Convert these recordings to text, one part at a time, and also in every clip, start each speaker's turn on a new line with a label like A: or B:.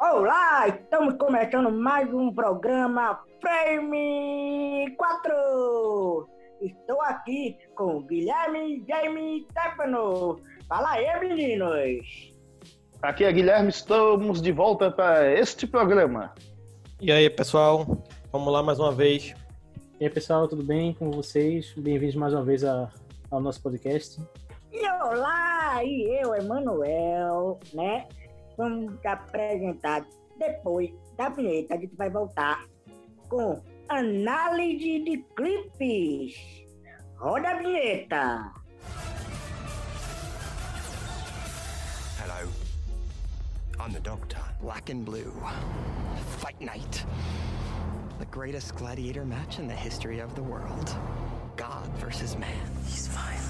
A: Olá, estamos começando mais um programa Frame 4. Estou aqui com Guilherme Jaime Stefano. Fala aí, meninos.
B: Aqui é Guilherme, estamos de volta para este programa.
C: E aí, pessoal? Vamos lá mais uma vez.
D: E aí, pessoal, tudo bem com vocês? Bem-vindos mais uma vez a, ao nosso podcast.
A: E olá, e eu, Emanuel, né? Vamos apresentar depois da vinheta. A gente vai voltar com análise de clipes. Roda a vinheta.
E: Hello. I'm the Doctor. Black and blue. Fight night. The greatest gladiator match in the history of the world. God versus man.
F: These violent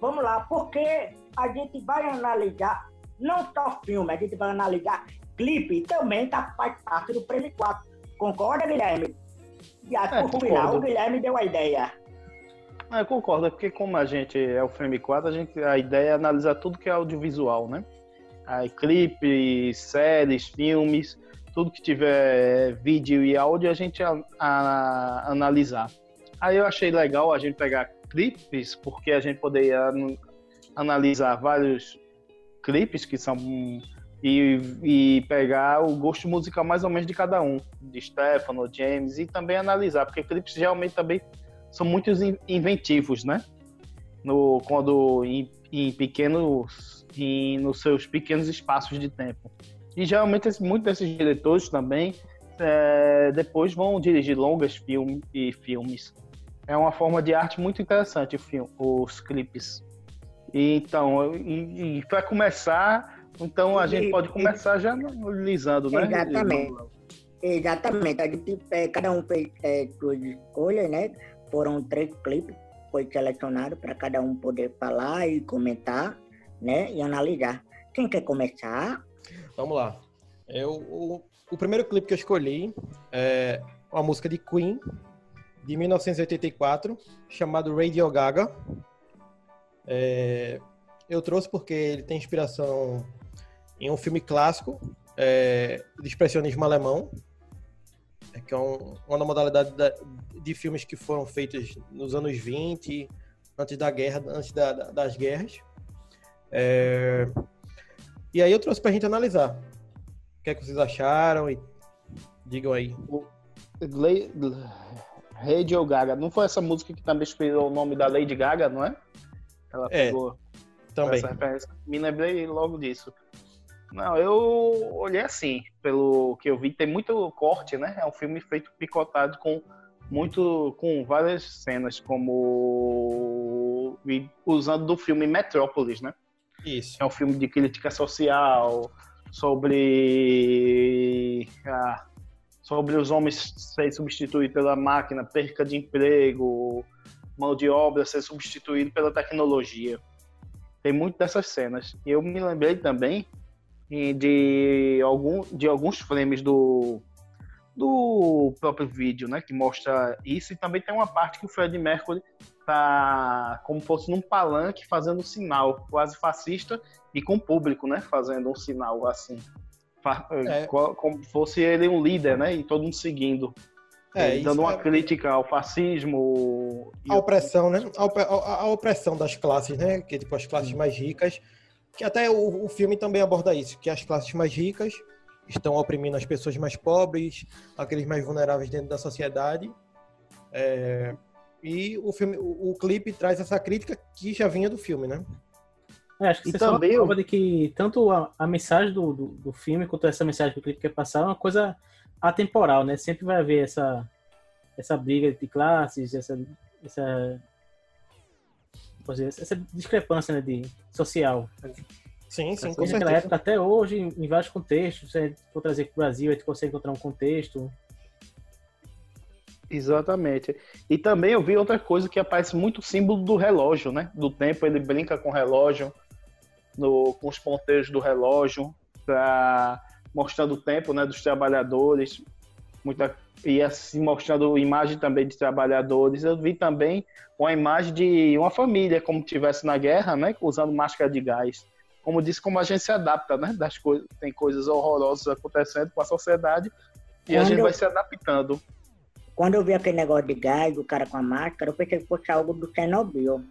A: Vamos lá, porque a gente vai analisar não só filme, a gente vai analisar clipe também tá, faz parte do Prêmio 4. Concorda, Guilherme? E
B: É,
A: por final, o Guilherme deu a ideia.
B: Ah, Eu concordo, é porque como a gente é o Frame 4, a, gente, a ideia é analisar tudo que é audiovisual, né? Aí, clipes, séries, filmes, tudo que tiver vídeo e áudio, a gente a, a- analisar. Aí eu achei legal a gente pegar clipes, porque a gente poderia an- analisar vários clipes que são e, e pegar o gosto musical mais ou menos de cada um, de Stefano, James, e também analisar, porque clipes geralmente também são muito in- inventivos, né? No, quando em, em pequenos, em, nos seus pequenos espaços de tempo. E geralmente muitos desses diretores também é, depois vão dirigir longas filme, e filmes. É uma forma de arte muito interessante o filme, os clipes. E, então, e, para começar, então a
A: E-
B: gente pode
A: e-
B: começar já analisando, né?
A: Exatamente. Exatamente. É, cada um fez é, suas escolhas, né? Foram três clipes, foi selecionado para cada um poder falar e comentar, né? E analisar. Quem quer começar?
C: Vamos lá. Eu, o, o primeiro clipe que eu escolhi é uma música de Queen, de 1984, chamado Radio Gaga. É, eu trouxe porque ele tem inspiração em um filme clássico é, de expressionismo alemão, é, que é um- uma modalidade da- de filmes que foram feitos nos anos 20, antes da guerra, antes da- da- das guerras. É, e aí eu trouxe pra gente analisar. O que é que vocês acharam? E digam aí.
B: Radio Gaga. Não foi essa música que também inspirou o nome da Lady Gaga, não é? Ela
C: É,
B: pegou
C: Também.
B: essa referência. Me lembrei logo disso. Não, eu olhei assim, pelo que eu vi, tem muito corte, né? É um filme feito picotado com muito com várias cenas, como usando do filme Metrópolis, né?
C: Isso.
B: É um filme de crítica social, sobre ah, sobre os homens serem substituídos pela máquina, perca de emprego, mão de obra ser substituído pela tecnologia. Tem muito dessas cenas. E eu me lembrei também de, algum, de alguns frames do, do próprio vídeo, né? Que mostra isso. E também tem uma parte que o Fred Mercury tá como fosse num palanque fazendo um sinal quase fascista e com o público, né? Fazendo um sinal assim.
C: É.
B: co- Como fosse ele um líder, né? E todo mundo seguindo.
C: É,
B: dando uma
C: é-
B: crítica ao fascismo.
C: a opressão, né? A, op- a- opressão das classes, né? Que tipo as classes mais ricas. Que até o, o filme também aborda isso, que as classes mais ricas estão oprimindo as pessoas mais pobres, aqueles mais vulneráveis dentro da sociedade. É, e o filme, o, o clipe traz essa crítica que já vinha do filme, né?
D: É, acho que
B: E
D: isso é só
B: também eu-
D: de que tanto a, a mensagem do, do, do filme quanto essa mensagem que o clipe quer passar é uma coisa atemporal, né? Sempre vai haver essa, essa briga de classes, essa, essa dizer, essa discrepância né, de social.
C: Sim, sim, com
D: Desde aquela
C: certeza.
D: época até hoje, em vários contextos, gente for trazer para o Brasil, a gente consegue encontrar um contexto.
B: Exatamente. E também eu vi outra coisa que aparece muito símbolo do relógio, né? Do tempo, ele brinca com o relógio, no, com os ponteiros do relógio, pra, mostrando o tempo né, dos trabalhadores, muita, e assim mostrando imagem também de trabalhadores. Eu vi também uma imagem de uma família, como tivesse na guerra, né? Usando máscara de gás. Como disse, como a gente se adapta, né? Das coisas, tem coisas horrorosas acontecendo com a sociedade e a
A: Quando
B: gente
A: eu-
B: vai se adaptando.
A: Quando eu vi aquele negócio de gás, do cara com a máscara, eu pensei que fosse algo do Chernobyl.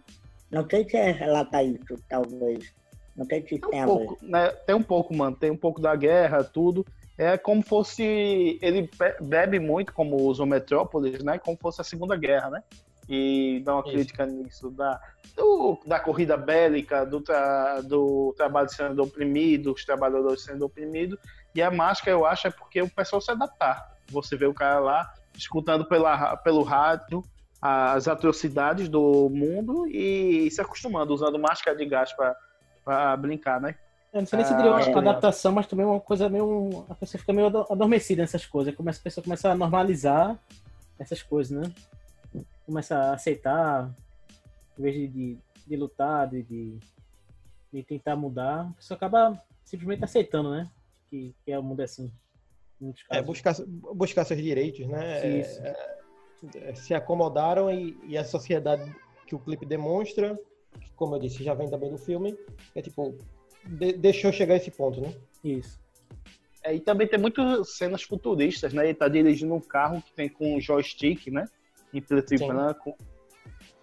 A: Não sei se é relata isso, talvez. Não sei se
B: Tem
A: tem
B: um pouco, né? Tem um pouco, mano. Tem um pouco da guerra, tudo. É como fosse. Ele be- bebe muito, como usa o Metrópolis, né? Como fosse a Segunda Guerra, né? E dá uma
C: Isso.
B: crítica nisso, da, do- da corrida bélica, do, tra- do trabalho sendo oprimido, os trabalhadores sendo oprimidos. E a máscara, eu acho, é porque o pessoal se adaptar. Você vê o cara lá escutando pela, pelo rádio as atrocidades do mundo e se acostumando, usando máscara de gás para brincar, né?
D: Eu não sei nem se diria uma
A: Ah, é.
D: adaptação, mas também uma coisa meio. A pessoa fica meio ado- adormecida nessas coisas. Começa, a pessoa começa a normalizar essas coisas, né? Começa a aceitar, em vez de, de, de lutar, de, de, de tentar mudar, a pessoa acaba simplesmente aceitando, né? Que, que é o mundo é assim.
C: É, buscar, buscar seus direitos, né? É,
D: Isso.
C: é, se acomodaram e, e a sociedade que o clipe demonstra, que, como eu disse, já vem também do filme, é tipo, de- deixou chegar a esse ponto, né?
D: Isso.
B: É, e também tem muitas cenas futuristas, né? Ele tá dirigindo um carro que tem com um joystick, né? Em preto e branco.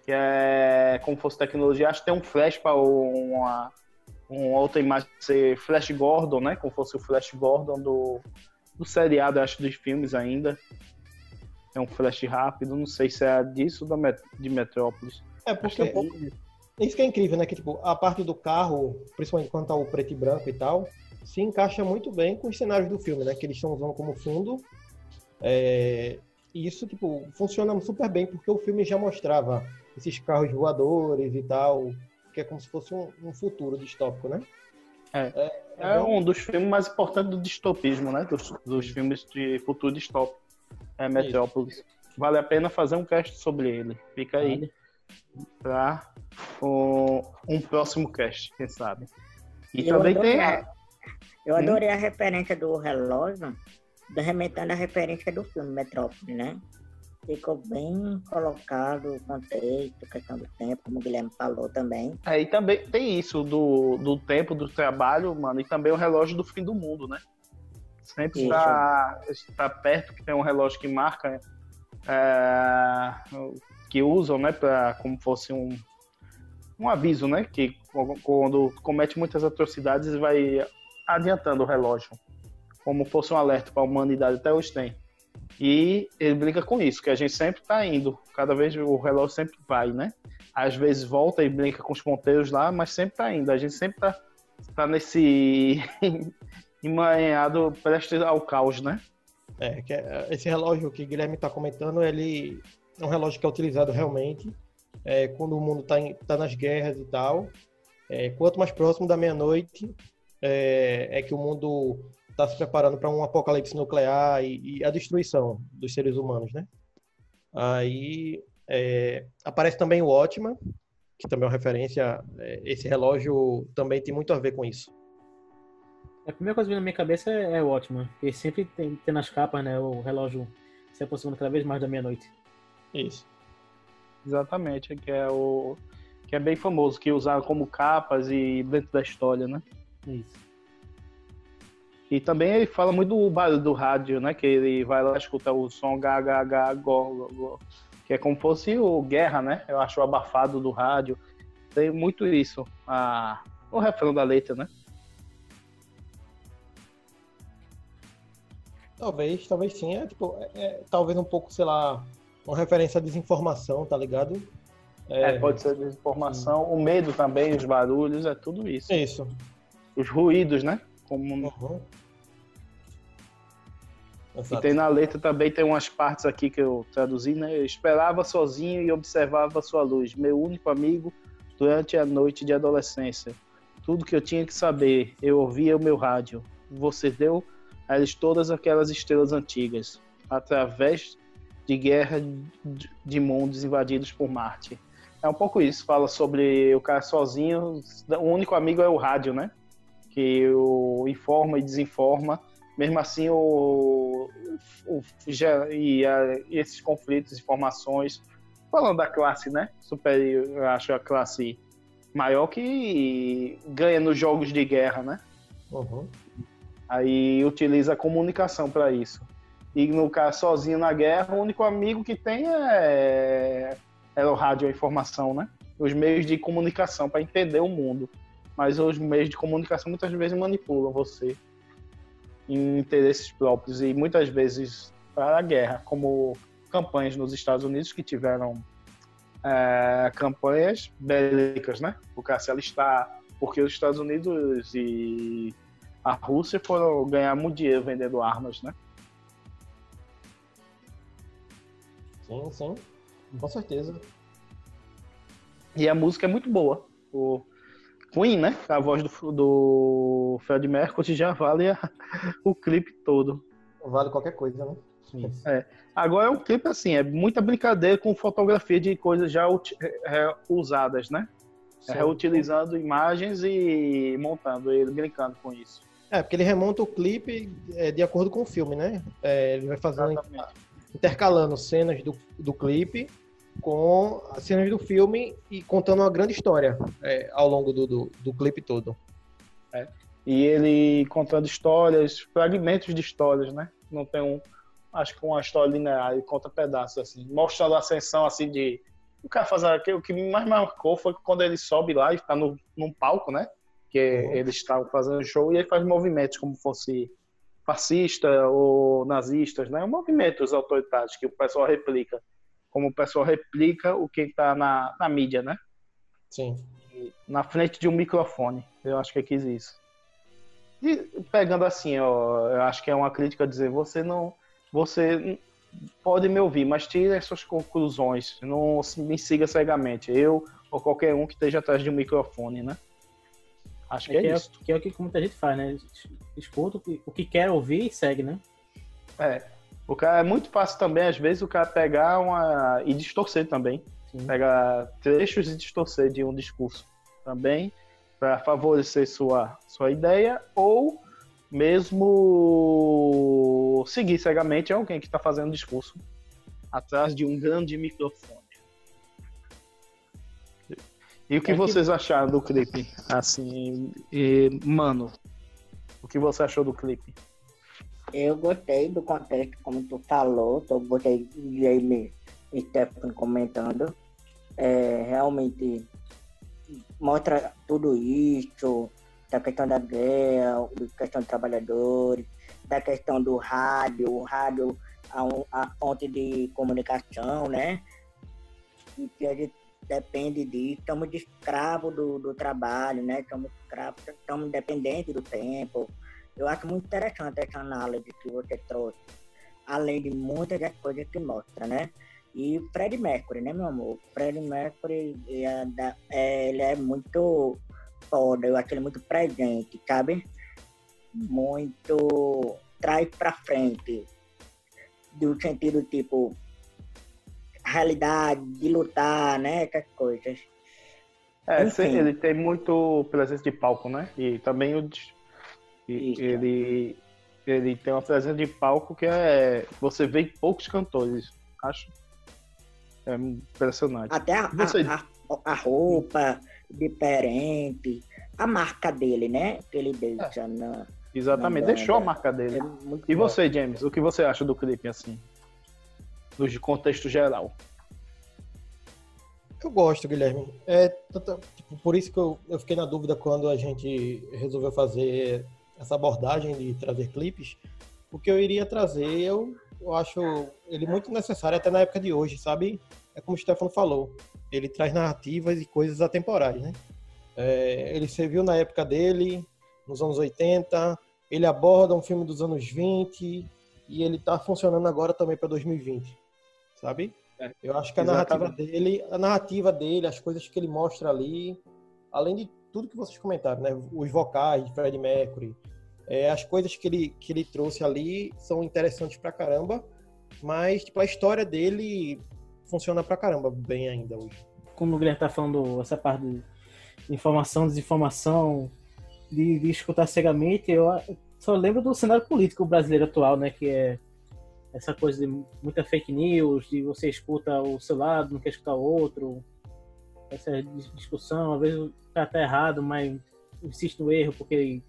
B: Que é como fosse tecnologia. Acho que tem um flash para uma, uma outra imagem ser Flash Gordon, né? Como fosse o Flash Gordon do, do seriado, acho, dos filmes ainda. É um flash rápido, não sei se é disso ou de Metrópolis.
C: É
B: é
C: porque
B: um pouco disso.
C: Isso que é incrível, né? Que tipo, a parte do carro, principalmente quando tá o preto e branco e tal, se encaixa muito bem com os cenários do filme, né? Que eles estão usando como fundo. É, E isso, tipo, funciona super bem, porque o filme já mostrava esses carros voadores e tal, que é como se fosse um, um futuro distópico, né?
B: É.
C: é
B: É
C: bom.
B: um dos filmes mais importantes do distopismo, né? Dos, dos filmes de futuro distópico. É Metrópolis. Vale a pena fazer um cast sobre ele. Fica aí
D: Vale.
B: Para um, um próximo cast, quem sabe. E
A: Eu
B: também tem.
A: adorei. Eu
B: Hum?
A: adorei a referência do relógio, remetendo a referência do filme Metrópole, né? Ficou bem colocado o contexto, questão do tempo, como o Guilherme falou também.
B: É, e também tem isso do, do tempo do trabalho, mano, e também o relógio do fim do mundo, né? Sempre está, está perto que tem um relógio que marca, é, que usam, né, pra, como fosse um, um aviso, né? Que quando comete muitas atrocidades vai adiantando o relógio, como fosse um alerta para a humanidade, até hoje tem. E ele brinca com isso, que a gente sempre está indo, cada vez o relógio sempre vai, né? Às vezes volta e brinca com os ponteiros lá, mas sempre está indo. A gente sempre está tá nesse emaranhado prestes ao caos, né?
C: É, é- esse relógio que Guilherme está comentando, ele é um relógio que é utilizado realmente é, quando o mundo está tá nas guerras e tal. É, quanto mais próximo da meia-noite é, é que o mundo está se preparando para um apocalipse nuclear e, e a destruição dos seres humanos, né? Aí é, aparece também o Ótima, que também é uma referência. é, esse relógio também tem muito a ver com isso.
D: A primeira coisa que vem na minha cabeça é, é o ótimo, porque sempre tem, tem nas capas, né? O relógio se aproximando cada vez mais da meia-noite.
C: Isso.
B: Exatamente, que é o que é bem famoso, que usaram como capas e dentro da história, né?
D: Isso.
B: E também ele fala muito do barulho do rádio, né? Que ele vai lá escutar o som GHH, go, go, go, que é como fosse o guerra, né? Eu acho o abafado do rádio. Tem muito isso, a, o refrão da letra, né?
C: Talvez, talvez sim. É, tipo, é, é, talvez um pouco, sei lá, uma referência à desinformação, tá ligado?
B: É, pode ser desinformação, o medo também, os barulhos, é tudo isso.
C: Isso.
B: Os ruídos, né? Como
C: Uhum.
B: E tem na letra também, tem umas partes aqui que eu traduzi, né? Eu esperava sozinho e observava sua luz, meu único amigo, durante a noite de adolescência. Tudo que eu tinha que saber, eu ouvia o meu rádio. Você deu a eles todas aquelas estrelas antigas, através de guerra de- mundos invadidos por Marte. É um pouco isso, fala sobre o cara sozinho, o único amigo é o rádio, né? Que o informa e desinforma. Mesmo assim, o, o- já- e, a- esses conflitos, informações, falando da classe, né? Superior, eu acho a classe maior que ganha nos jogos de guerra, né?
C: Uhum.
B: Aí utiliza a comunicação para isso. E no caso, sozinho na guerra, o único amigo que tem é, é o rádio, a informação, né? Os meios de comunicação para entender o mundo. Mas os meios de comunicação muitas vezes manipulam você em interesses próprios e muitas vezes para a guerra, como campanhas nos Estados Unidos que tiveram é, campanhas bélicas, né? O cara alistar, porque os Estados Unidos e a Rússia foram ganhar muito dinheiro vendendo armas, né?
C: Sim, sim. Com certeza.
B: E a música é muito boa. O Queen, né? A voz do, do Fred Mercury já vale a- o clipe todo.
C: Vale qualquer coisa, né?
B: Agora é um clipe assim, é muita brincadeira com fotografia de coisas já é, usadas, né? É,
C: Sim.
B: reutilizando imagens e montando ele, brincando com isso.
C: É, porque ele remonta o clipe é, de acordo com o filme, né? É, ele vai fazendo,
B: Exatamente.
C: Intercalando cenas do, do clipe com as cenas do filme e contando uma grande história é, ao longo do, do, do clipe todo.
B: E ele contando histórias, fragmentos de histórias, né? Não tem um, acho que uma história linear, ele conta pedaços assim, mostrando a ascensão assim de o cara faz aquilo o que mais marcou foi quando ele sobe lá e está no, num palco, né? Que
C: Uhum.
B: eles estavam fazendo show e ele faz movimentos como fosse fascista ou nazistas, né? Movimentos autoritários que o pessoal replica, como o pessoal replica o que está na, na mídia, né?
C: Sim.
B: na frente de um microfone. Eu acho que ele quis isso. E pegando assim, ó, eu acho que é uma crítica dizer, você não, você pode me ouvir, mas tire as suas conclusões, não me siga cegamente. Eu ou qualquer um que esteja atrás de um microfone, né? Acho que é,
D: que, é,
B: isso.
D: que é o que muita gente faz, né? Escuta o que, o que quer ouvir e segue, né?
B: É. O cara é muito fácil também, às vezes, o cara pegar uma e distorcer também.
D: Sim.
B: Pegar trechos e distorcer de um discurso também para favorecer sua, sua ideia ou mesmo seguir cegamente alguém que está fazendo discurso atrás de um grande microfone. E o que
D: É que-
B: vocês acharam do clipe? Assim, e, mano, o que você achou do clipe?
A: Eu gostei do contexto, como tu falou, eu gostei de ele e Stephen comentando. É, realmente mostra tudo isso, da questão da guerra, da questão dos trabalhadores, da questão do rádio, o rádio a, um- a fonte de comunicação, né? E que a gente depende disso, estamos de escravo do, do trabalho, né? Estamos escravos, estamos dependentes do tempo. Eu acho muito interessante essa análise que você trouxe, além de muitas das coisas que mostra, né? E o Fred Mercury, né, meu amor? Fred Mercury, é, é, ele é muito foda, eu acho ele muito presente, sabe? Muito traz pra frente, do sentido tipo, realidade, de lutar, né? Essas coisas.
B: É,
A: Enfim.
B: se- ele tem muito presença de palco, né? E também o e ele ele tem uma presença de palco que é você vê em poucos cantores, acho. É impressionante.
A: Até a,
B: você?
A: a, a- a roupa diferente, a marca dele, né? Que ele deixa na.
B: Exatamente,
A: na
B: deixou a marca dele.
A: É
B: E
A: bom.
B: você, James, o que você acha do clipe assim? No contexto geral.
C: Eu gosto, Guilherme. É, tipo, por isso que eu, eu fiquei na dúvida quando a gente resolveu fazer essa abordagem de trazer clipes, porque eu iria trazer, eu, eu acho ele muito necessário até na época de hoje, sabe? É como o Stefano falou, ele traz narrativas e coisas atemporais, né? É, ele serviu na época dele, nos anos 80, ele aborda um filme dos anos 20 e ele tá funcionando agora também para 2020, sabe? Eu acho que a
B: Exatamente.
C: narrativa dele, a narrativa dele, as coisas que ele mostra ali, além de tudo que vocês comentaram, né? Os vocais de Fred Mercury, é, as coisas que ele, que ele trouxe ali são interessantes pra caramba, mas tipo, a história dele funciona pra caramba bem ainda hoje.
D: como o Guilherme tá falando, essa parte de informação, desinformação, de, de escutar cegamente, eu só lembro do cenário político brasileiro atual, né? Que é essa coisa de muita fake news, de você escuta o seu lado, não quer escutar o outro, essa dis- discussão, às vezes o cara tá errado, mas insiste no erro porque ele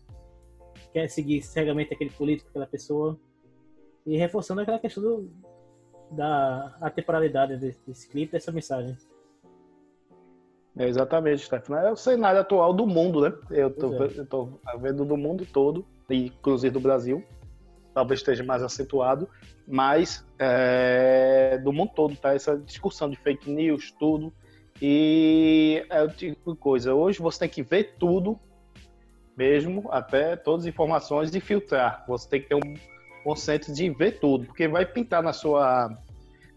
D: quer seguir cegamente aquele político, aquela pessoa. E reforçando aquela questão do, da atemporalidade desse, clipe, dessa mensagem.
B: É, exatamente, Stefano. É o cenário atual do mundo, né? Eu tô, ve- eu tô vendo do mundo todo, inclusive do Brasil. Talvez esteja mais acentuado, mas é, do mundo todo, tá? Essa discussão de fake news, tudo. E é o tipo de coisa. Hoje você tem que ver tudo, mesmo, até todas as informações e filtrar. Você tem que ter um conceito de ver tudo, porque vai pintar na sua,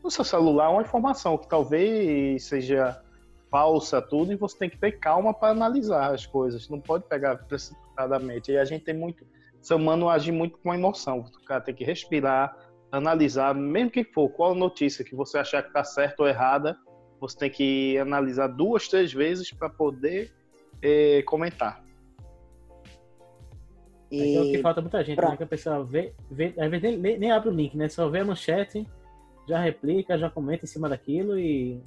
B: no seu celular uma informação que talvez seja falsa, tudo, e você tem que ter calma para analisar as coisas. Não pode pegar precipitadamente. E a gente tem muito. O ser humano age muito com emoção. O cara tem que respirar, analisar, mesmo que for qual notícia que você achar que está certa ou errada, você tem que analisar duas, três vezes para poder eh, comentar.
D: É o que
A: E
D: falta muita gente,
A: Pronto.
D: né? Que a pessoa vê, vê às vezes nem, nem- abre o link, né? Só vê a manchete, já replica, já comenta em cima daquilo e,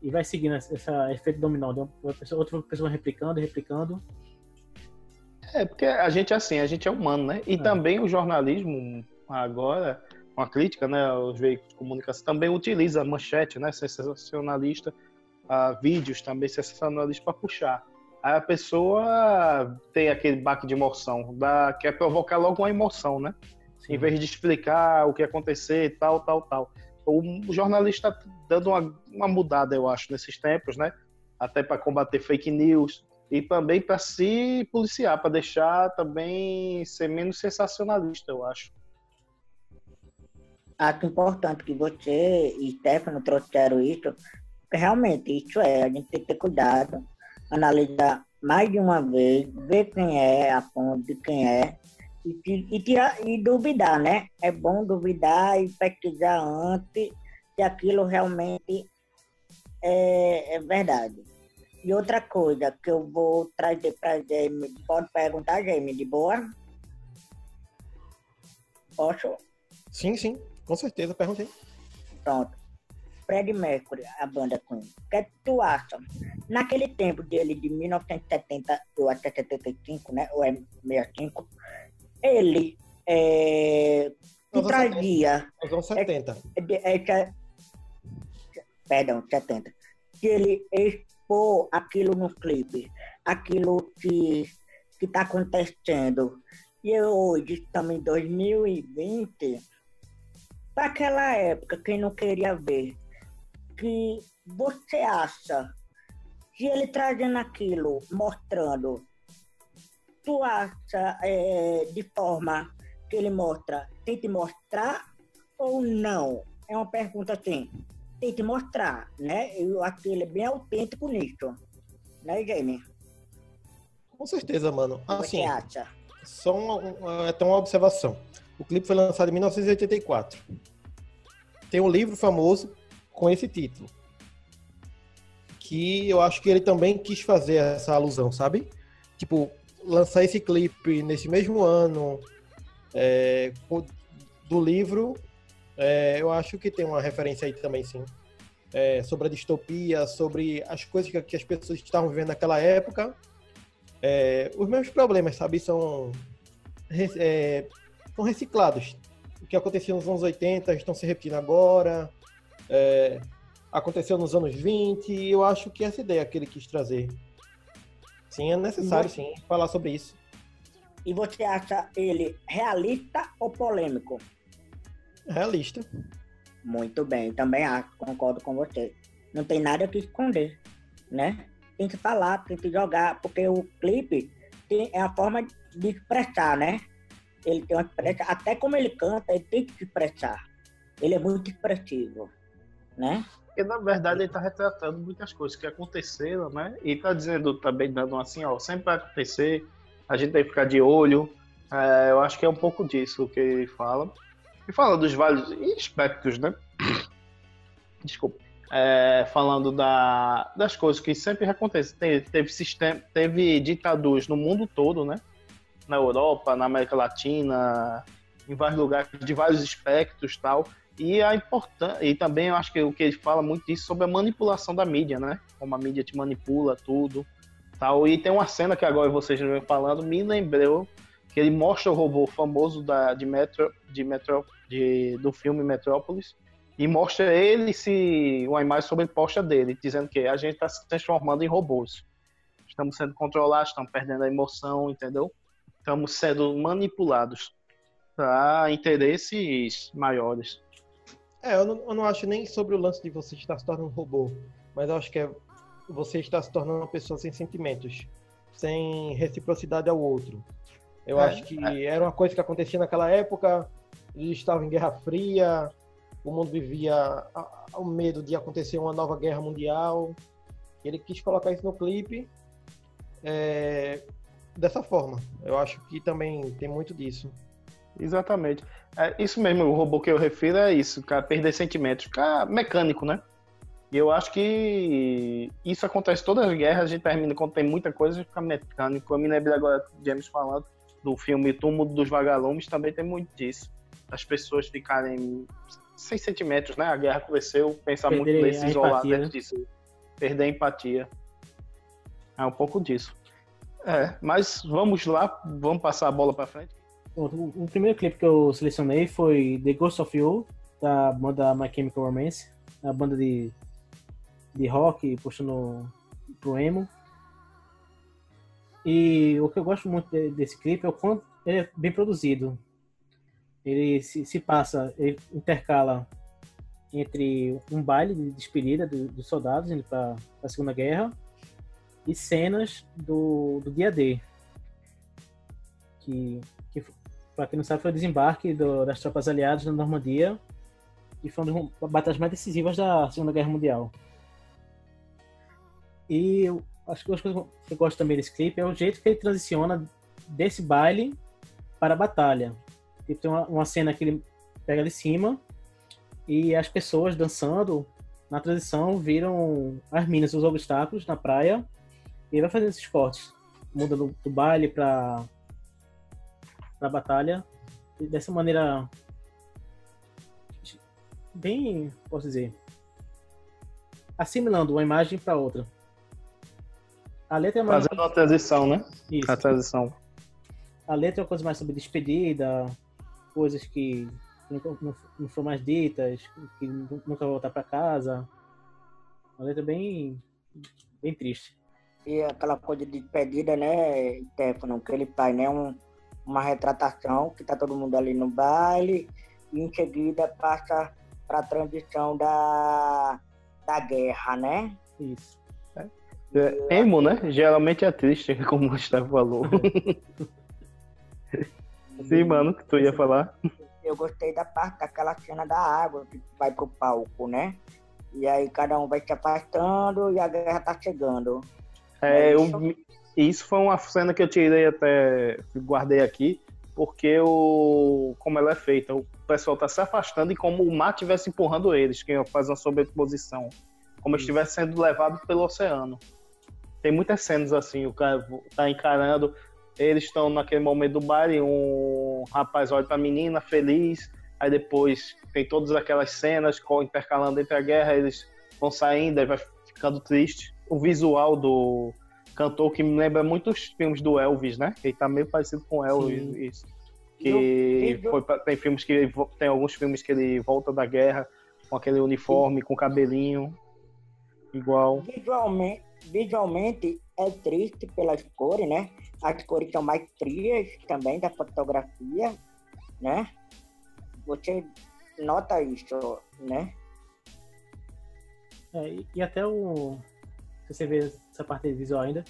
D: e vai seguindo esse efeito dominó. de uma pessoa, outra pessoa replicando, replicando.
B: É, porque a gente é assim, a gente é humano, né? E
D: É.
B: também o jornalismo, agora, com a crítica, né? Os veículos de comunicação também utiliza a manchete, né? Sensacionalista, ah, vídeos também sensacionalistas para puxar. Aí a pessoa tem aquele baque de emoção, dá, quer provocar logo uma emoção, né? Em vez de explicar o que ia acontecer, tal, tal, tal. O jornalista está dando uma, uma mudada, eu acho, nesses tempos, né? Até para combater fake news e também para se policiar, para deixar também ser menos sensacionalista, eu acho.
A: acho importante que você e Stefano trouxeram isso, realmente isso é, a gente tem que ter cuidado, analisar mais de uma vez, ver quem é, a fonte de quem é, e, e, tirar, e duvidar, né? É bom duvidar e pesquisar antes se aquilo realmente é, é verdade. E outra coisa que eu vou trazer para Jamie, pode perguntar, Jamie, de boa? Posso?
C: Sim, sim, com certeza, perguntei.
A: Pronto. Fred Mercury, a banda Queen. O que, é que tu acha? Naquele tempo dele, de 1970 ou até 75, né? Ou é 65, ele é, que
C: Nos
A: trazia.
C: Nos anos 70.
A: é de- é que- perdão, 70. Que ele expôs aquilo no clipe, aquilo que está acontecendo. E hoje estamos em 2020. Para aquela época, quem não queria ver, que você acha que ele trazendo aquilo, mostrando, tu acha é, de forma que ele mostra, tem que mostrar ou não? É uma pergunta assim, que mostrar, né? Eu acho que ele é bem autêntico nisso. Né, Jamie?
C: Com certeza, mano. Assim,
A: você acha?
C: só uma, uma, até uma observação. O clipe foi lançado em 1984. Tem um livro famoso com esse título. Que eu acho que ele também quis fazer essa alusão, sabe? Tipo, lançar esse clipe nesse mesmo ano é, do livro, é, eu acho que tem uma referência aí também, sim. É, sobre a distopia, sobre as coisas que, que as pessoas estavam vivendo naquela época. É, os mesmos problemas, sabe? São é, são reciclados. O que aconteceu nos anos 80 estão se repetindo agora. é, aconteceu nos anos 20. E eu acho que essa ideia que ele quis trazer. Sim, é necessário, sim, falar sobre isso.
A: E você acha ele realista ou polêmico?
C: Realista.
A: Muito bem, também acho, concordo com você. Não tem nada que esconder, né? Tem que falar, tem que jogar, porque o clipe tem, é a forma de expressar, né? Ele tem uma expressa, até como ele canta, ele tem que se expressar. Ele é muito expressivo. né?
B: Porque na verdade ele tá retratando muitas coisas que aconteceram, né? E tá dizendo também, dando assim, ó, sempre vai acontecer, a gente tem que ficar de olho. É, eu acho que é um pouco disso que ele fala. E fala dos vários aspectos, né? Desculpa. É, falando da, das coisas que sempre acontecem. Teve, teve, sistema, teve ditaduras no mundo todo, né? Na Europa, na América Latina, em vários lugares, de vários aspectos tal. E a importância. E também eu acho que o que ele fala muito disso sobre a manipulação da mídia, né? Como a mídia te manipula tudo. Tal. E tem uma cena que agora vocês vêm falando, me lembrou que ele mostra o robô famoso da, de Metro, de Metro, de, do filme Metrópolis e mostra ele se uma imagem sobreposta dele, dizendo que a gente está se transformando em robôs. Estamos sendo controlados, estamos perdendo a emoção, entendeu? Estamos sendo manipulados para interesses maiores.
C: É, eu não, eu não acho nem sobre o lance de você estar se tornando um robô, mas eu acho que é você estar se tornando uma pessoa sem sentimentos, sem reciprocidade ao outro. Eu é, acho que é. era uma coisa que acontecia naquela época, eles estavam em Guerra Fria, o mundo vivia o medo de acontecer uma nova guerra mundial. Ele quis colocar isso no clipe é, dessa forma. Eu acho que também tem muito disso.
B: Exatamente. É isso mesmo, o robô que eu refiro é isso, cara, perder sentimentos, ficar mecânico, né? E eu acho que isso acontece todas as guerras, a gente termina quando tem muita coisa, fica mecânico. Eu me lembro agora James falando do filme Túmulo dos Vagalumes, também tem muito disso. As pessoas ficarem sem sentimentos, né? A guerra aconteceu, pensar Perder muito nesse isolado dentro né? disso. Perder a empatia. É um pouco disso. É, mas vamos lá, vamos passar a bola para frente.
D: O, o, primeiro clipe que eu selecionei foi The Ghost of You, da banda My Chemical Romance, a banda de, de rock puxando pro emo. E o que eu gosto muito desse clipe é o quanto ele é bem produzido. Ele se, se passa, ele intercala entre um baile de despedida do, dos soldados indo para a Segunda Guerra e cenas do, do dia D. Que, que para quem não sabe, foi o desembarque do, das tropas aliadas na Normandia e foi uma das batalhas mais decisivas da Segunda Guerra Mundial. E as coisas que eu gosto também desse clipe é o jeito que ele transiciona desse baile para a batalha. Tipo, tem uma, uma cena que ele pega de cima e as pessoas dançando na transição viram as minas, os obstáculos na praia e ele vai fazendo esses cortes. Muda do, do baile para a batalha e dessa maneira bem, posso dizer, assimilando uma imagem para outra.
B: A letra é mais... Fazendo uma transição, né?
D: Isso.
B: A transição.
D: A letra é uma coisa mais sobre despedida, coisas que não, não, não foram mais ditas, que nunca voltar para casa. Uma letra bem, bem triste.
A: E aquela coisa de despedida, né, Stefano, que ele faz, né, um, uma retratação, que tá todo mundo ali no baile, e em seguida passa para a transição da, da guerra, né?
D: Isso.
B: É, emo, né? Geralmente é triste, como o Gustavo falou. Sim, mano, que tu ia falar.
A: Eu gostei da parte daquela cena da água que vai pro palco, né? E aí cada um vai se afastando e a guerra tá chegando.
B: É, é isso? Eu, isso foi uma cena que eu tirei até, guardei aqui, porque o, como ela é feita, o pessoal tá se afastando e como o mar estivesse empurrando eles, que faz uma sobreposição. Como estivesse sendo levado pelo oceano. Tem muitas cenas assim, o cara tá encarando, eles estão naquele momento do bar e um rapaz olha pra menina feliz, aí depois tem todas aquelas cenas intercalando entre a guerra, eles vão saindo, aí vai ficando triste. O visual do cantor que me lembra muitos filmes do Elvis, né? Ele tá meio parecido com Elvis. Sim. Que foi, tem filmes que tem alguns filmes que ele volta da guerra com aquele uniforme, com cabelinho igual.
A: Visualmente, visualmente é triste pelas cores, né? As cores são mais frias também da fotografia, né? Você nota isso, né?
D: É, e, até o. Se você vê essa parte visual ainda.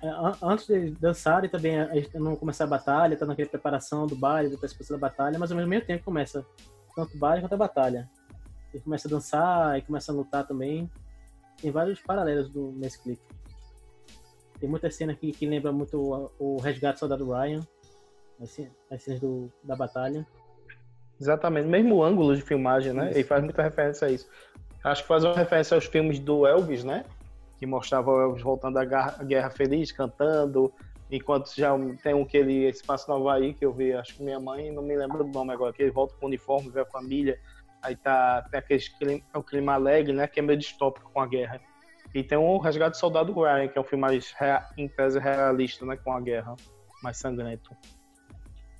D: É, antes de dançarem também, a gente não começar a batalha, tá naquela preparação do baile, da participação da batalha, mas ao mesmo tempo começa tanto o baile quanto a batalha. ele começa a dançar e começa a lutar também. Tem vários paralelos do, nesse clipe. Tem muita cena aqui que lembra muito o, o Resgate do Soldado Ryan, as, ce- as cenas do, da batalha.
B: Exatamente, mesmo ângulo de filmagem, né?
D: Isso.
B: Ele faz muita referência a isso. Acho que faz uma referência aos filmes do Elvis, né? Que mostrava o Elvis voltando da Guerra, Guerra Feliz, cantando, enquanto já tem um que ele se passa no Havaí, que eu vi, acho que minha mãe, não me lembro do nome agora, que ele volta com o uniforme, vê a família, aí tá, tem aquele clima, é clima alegre, né? Que é meio distópico com a guerra. E tem o Resgate do Soldado Ryan, que é um filme mais, em tese, realista, né? Com a guerra, mais sangrento.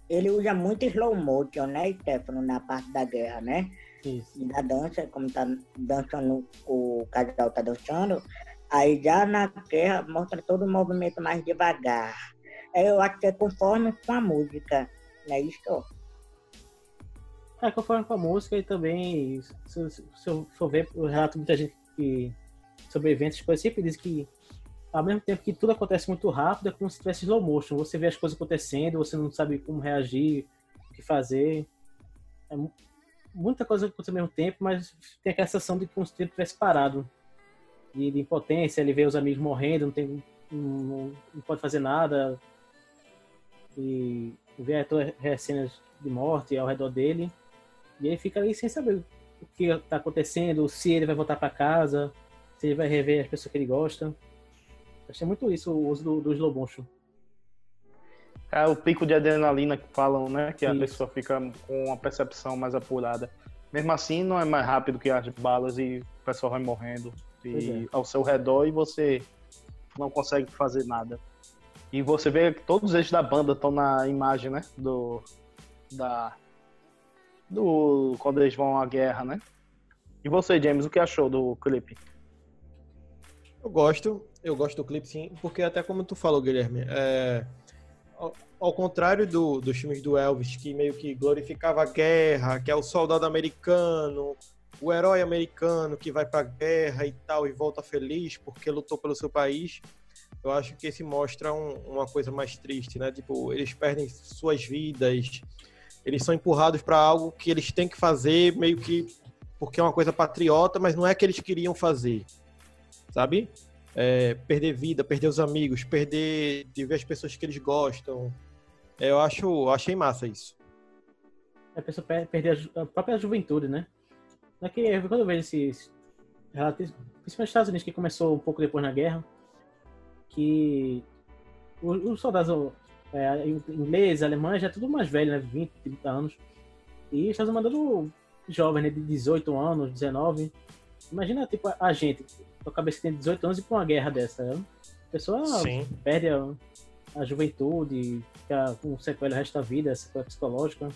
A: Ele usa muito slow motion, né, Stefano, na parte da guerra, né?
D: Isso.
A: Da dança, como tá dançando, o casal tá dançando, aí já na guerra mostra todo o movimento mais devagar. Aí eu acho que é conforme com a música, não é isso?
D: É, conforme com a música e também, se, se, se eu for ver o relato muita gente que, sobre eventos, coisas, sempre diz que ao mesmo tempo que tudo acontece muito rápido, é como se tivesse slow motion. Você vê as coisas acontecendo, você não sabe como reagir, o que fazer. É mu- muita coisa acontece ao mesmo tempo, mas tem aquela sensação de como se tempo tivesse parado. De, de impotência, ele vê os amigos morrendo, não, tem, não, não pode fazer nada. E vê todas as cenas de morte ao redor dele. E ele fica ali sem saber o que está acontecendo, se ele vai voltar para casa, se ele vai rever as pessoas que ele gosta. Achei muito isso, o uso do, do slow motion.
B: É o pico de adrenalina que falam, né? Que a
D: Isso.
B: pessoa fica com uma percepção mais apurada. Mesmo assim, não é mais rápido que as balas e o pessoal vai morrendo e
D: é.
B: ao seu redor e você não consegue fazer nada. E você vê que todos eles da banda estão na imagem, né? Do. Da. Do. Quando eles vão à guerra, né? E você, James, o que achou do clipe?
C: Eu gosto, eu gosto do clipe sim, porque até como tu falou, Guilherme, é, ao, ao contrário do- dos filmes do Elvis, que meio que glorificava a guerra, que é o soldado americano, o herói americano que vai pra guerra e tal e volta feliz porque lutou pelo seu país, eu acho que esse mostra um- uma coisa mais triste, né? Tipo, eles perdem suas vidas, eles são empurrados para algo que eles têm que fazer meio que porque é uma coisa patriota, mas não é que eles queriam fazer sabe? É, perder vida, perder os amigos, perder de ver as pessoas que eles gostam. É, eu acho, achei massa isso.
D: A pessoa per- perder a, a própria juventude, né? Daqui, quando eu vejo esses relatos, principalmente nos Estados Unidos, que começou um pouco depois na guerra, que os soldados é, ingleses, alemães, já é tudo mais velho, né? 20, 30 anos. E estão mandando jovens, né? De 18 anos, 19. Imagina, tipo, a gente, com a cabeça que tem 18 anos e pra uma guerra dessa. né? A pessoa perde a, a juventude, fica com sequela o resto da vida, sequela psicológica.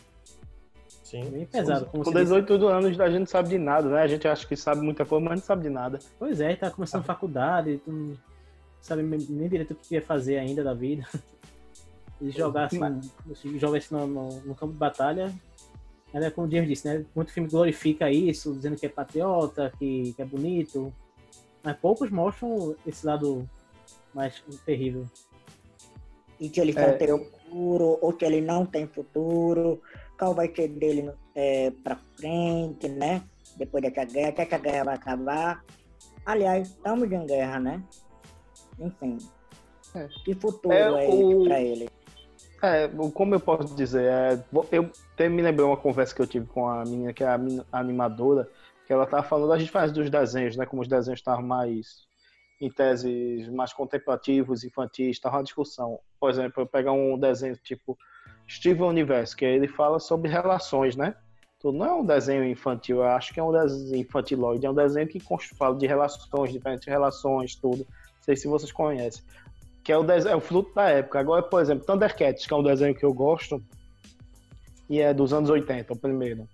C: Sim.
D: É bem pesado. Como
B: Com
D: você disse.
B: 18 anos a gente não sabe de nada, né? A gente acha que sabe muita coisa, mas não sabe de nada.
D: Pois é, tá começando faculdade, tu não sabe nem direito o que ia fazer ainda da vida. E jogar assim, jogar isso no, no- no campo de batalha. Ela, como o James disse, né? Muito filme glorifica isso, dizendo que é patriota, que, que é bonito. Mas poucos mostram esse lado mais terrível.
A: E se ele
B: É,
A: ter futuro, ou se ele não tem futuro, qual vai ser dele é, pra frente, né? Depois dessa guerra, se essa guerra vai acabar. Aliás, estamos em guerra, né? Enfim.
B: É.
A: Que futuro
B: É,
A: é,
B: o-
A: esse pra ele?
B: É, como eu posso dizer, é, eu até me lembrei uma conversa que eu tive com a menina que é a a animadora, que ela tava falando das diferenças dos desenhos, né? Como os desenhos estavam mais, em tese, mais contemplativos, infantis, tava uma discussão. Por exemplo, eu pegar um desenho tipo Steven Universo, que ele fala sobre relações, né? Tudo não é um desenho infantil, eu acho que é um desenho infantiloide, é um desenho que fala de relações, diferentes relações, tudo. Não sei se vocês conhecem que é o, desenho, é o fruto da época. Agora, por exemplo, Thundercats, que é um desenho que eu gosto, e é dos anos 80, o primeiro.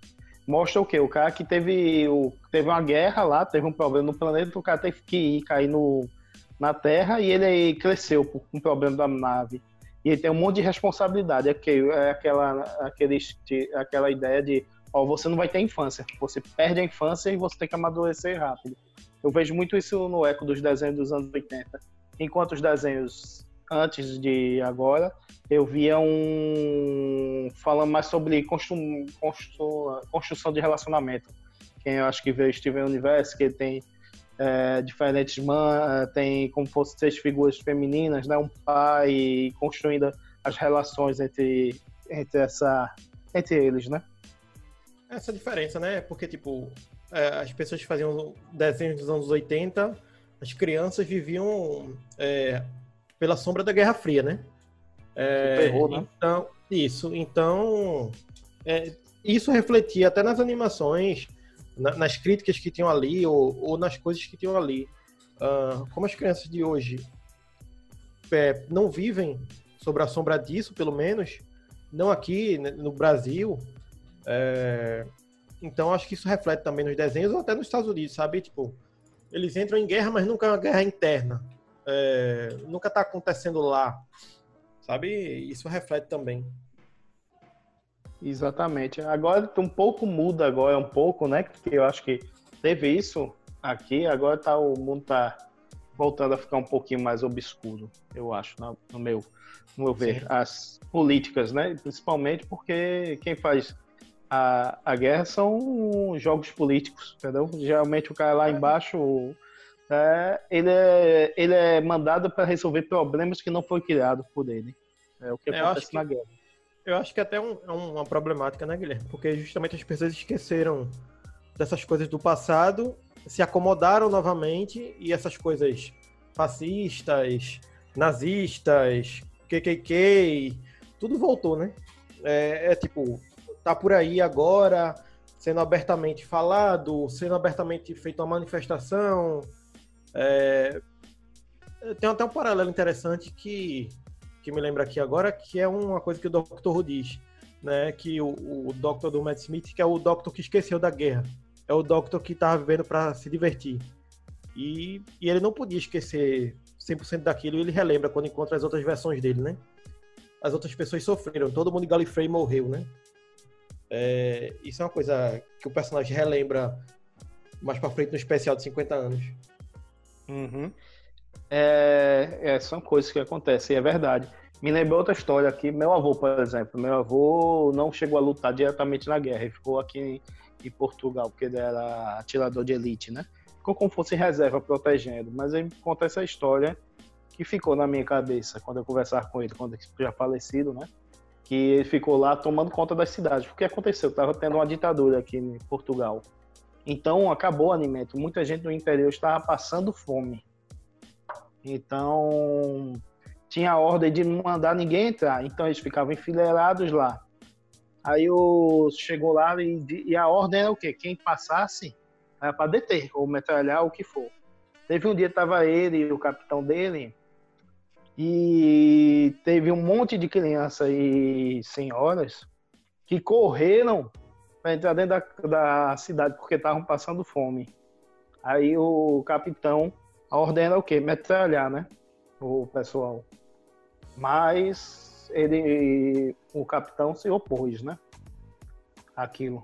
B: Mostra o quê? O cara que teve, o, teve uma guerra lá, teve um problema no planeta, o cara teve que ir cair no, na Terra e ele cresceu por um problema da nave. E ele tem um monte de responsabilidade. É, que, é aquela, aquele, aquela ideia de ó, você não vai ter infância. Você perde a infância e você tem que amadurecer rápido. Eu vejo muito isso no eco dos desenhos dos anos 80 enquanto os desenhos antes de agora eu via um falando mais sobre constru... constru- construção de relacionamento quem eu acho que vê o Steven Universe, que tem é, diferentes mães, tem como fosse seis figuras femininas, né? Um pai construindo as relações entre, entre, essa, entre eles, né?
C: Essa diferença, né? Porque, tipo, é, as pessoas que faziam desenhos dos anos 80, as crianças viviam é, pela sombra da Guerra Fria, né? É,
B: né?
C: Então, isso. Então, é, isso refletia até nas animações, na- nas críticas que tinham ali, ou, ou nas coisas que tinham ali. Ah, como as crianças de hoje é, não vivem sobre a sombra disso, pelo menos, não aqui né, no Brasil, é, então acho que isso reflete também nos desenhos ou até nos Estados Unidos, sabe? Tipo, eles entram em guerra, mas nunca é uma guerra interna. É, nunca tá acontecendo lá. Sabe? Isso reflete também.
B: Exatamente. Agora um pouco muda agora um pouco, né? Porque eu acho que teve isso aqui, agora tá o mundo tá voltando a ficar um pouquinho mais obscuro, eu acho, no, no meu, no meu ver, as políticas, né? Principalmente porque quem faz a, a guerra são jogos políticos, entendeu? Geralmente o cara lá embaixo é, ele, é, ele é mandado para resolver problemas que não foi criado por ele. É o que
C: É, eu
B: acontece
C: acho que-
B: na guerra.
C: Eu acho que até um- é um- uma problemática, né, Guilherme? Porque justamente as pessoas esqueceram dessas coisas do passado, se acomodaram novamente e essas coisas fascistas, nazistas, KKK, tudo voltou, né? É, é tipo, tá por aí agora, sendo abertamente falado, sendo abertamente feita uma manifestação. É, tem até um paralelo interessante que que me lembra aqui agora, que é uma coisa que o Dr. Who diz, né? Que o, o Dr. do Matt Smith, que é o Doctor que esqueceu da guerra. É o Doctor que tava vivendo para se divertir. E, e ele não podia esquecer 100% daquilo e ele relembra quando encontra as outras versões dele, né? As outras pessoas sofreram, todo mundo em Gallifrey morreu, né? É, isso é uma coisa que o personagem relembra mais pra frente no especial de 50 anos.
B: Uhum. É, é, são coisas que acontecem, é verdade. Me lembrou outra história aqui. Meu avô, por exemplo, meu avô não chegou a lutar diretamente na guerra, ele ficou aqui em, em Portugal, porque ele era atirador de elite, né? Ficou como fosse reserva, protegendo. Mas ele conta essa história que ficou na minha cabeça quando eu conversar com ele, quando ele já falecido, né? Que ele ficou lá tomando conta das cidades. Porque aconteceu, estava tendo uma ditadura aqui em Portugal. Então acabou o alimento. Muita gente no interior estava passando fome. Então tinha a ordem de não mandar ninguém entrar. Então eles ficavam enfileirados lá. Aí o chegou lá e, e a ordem era o quê? Quem passasse era para deter ou metralhar o que for. Teve um dia tava ele e o capitão dele e teve um monte de crianças e senhoras que correram para entrar dentro da, da cidade porque estavam passando fome. Aí o capitão a ordem era o quê? Metralhar, né? O pessoal. Mas ele, o capitão se opôs, né? Aquilo.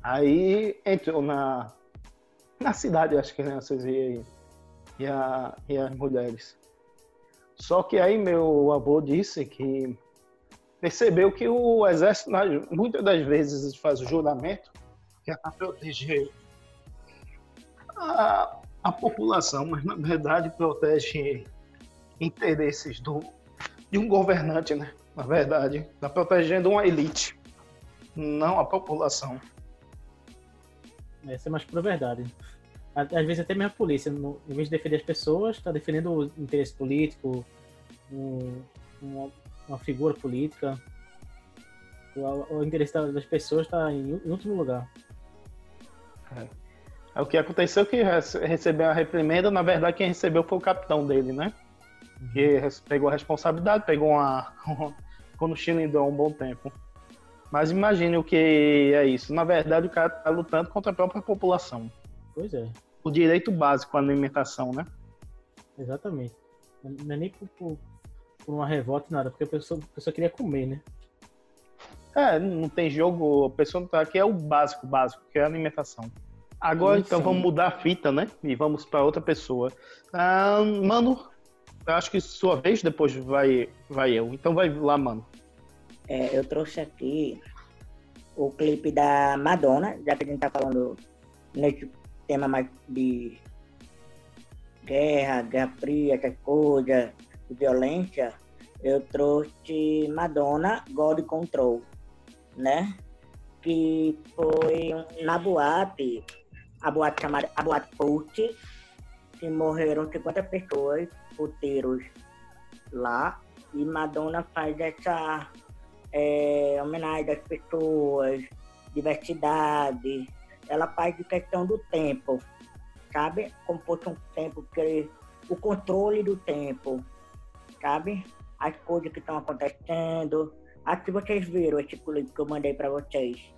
B: Aí entrou na, na cidade as crianças e, e, a, e as mulheres. Só que aí meu avô disse que percebeu que o exército, muitas das vezes, faz o juramento que é para proteger a, a população, mas na verdade protege interesses do, de um governante, né? Na verdade, está protegendo uma elite, não a população.
D: Essa é mais pra verdade. Às vezes até mesmo a polícia, em vez de defender as pessoas, está defendendo o interesse político, um- uma, uma figura política. O, o interesse da- das pessoas está em, em último lugar.
B: É o que aconteceu que rece- recebeu a reprimenda, na verdade quem recebeu foi o capitão dele, né? Que res- pegou a responsabilidade, pegou uma. ficou no chilindrão um bom tempo. Mas imagine o que é isso. Na verdade, o cara tá lutando contra a própria população.
D: Pois é,
B: O direito básico à alimentação, né?
D: exatamente. Não é nem por, por- por uma revolta, nada, porque a pessoa, a pessoa queria comer, né?
B: É, não tem jogo, a pessoa não tá aqui, é o básico, básico, que é a alimentação. Agora,
D: Sim,
B: então, vamos mudar a fita, né? E vamos para outra pessoa. Ah, mano, eu acho que sua vez, depois vai, vai eu. Então vai lá, mano.
A: É, eu trouxe aqui o clipe da Madonna, já que a gente tá falando nesse tema mais de guerra, guerra fria, essas coisas, violência, eu trouxe Madonna God Control, né? Que foi na boate, a boate chamada a boate Put, que morreram 50 pessoas, puteiros lá, e Madonna faz essa é, homenagem às pessoas, diversidade, ela faz de questão do tempo, sabe? Como fosse um tempo, que, o controle do tempo, sabe? As coisas que estão acontecendo. Que vocês viram esse clipe que eu mandei para vocês,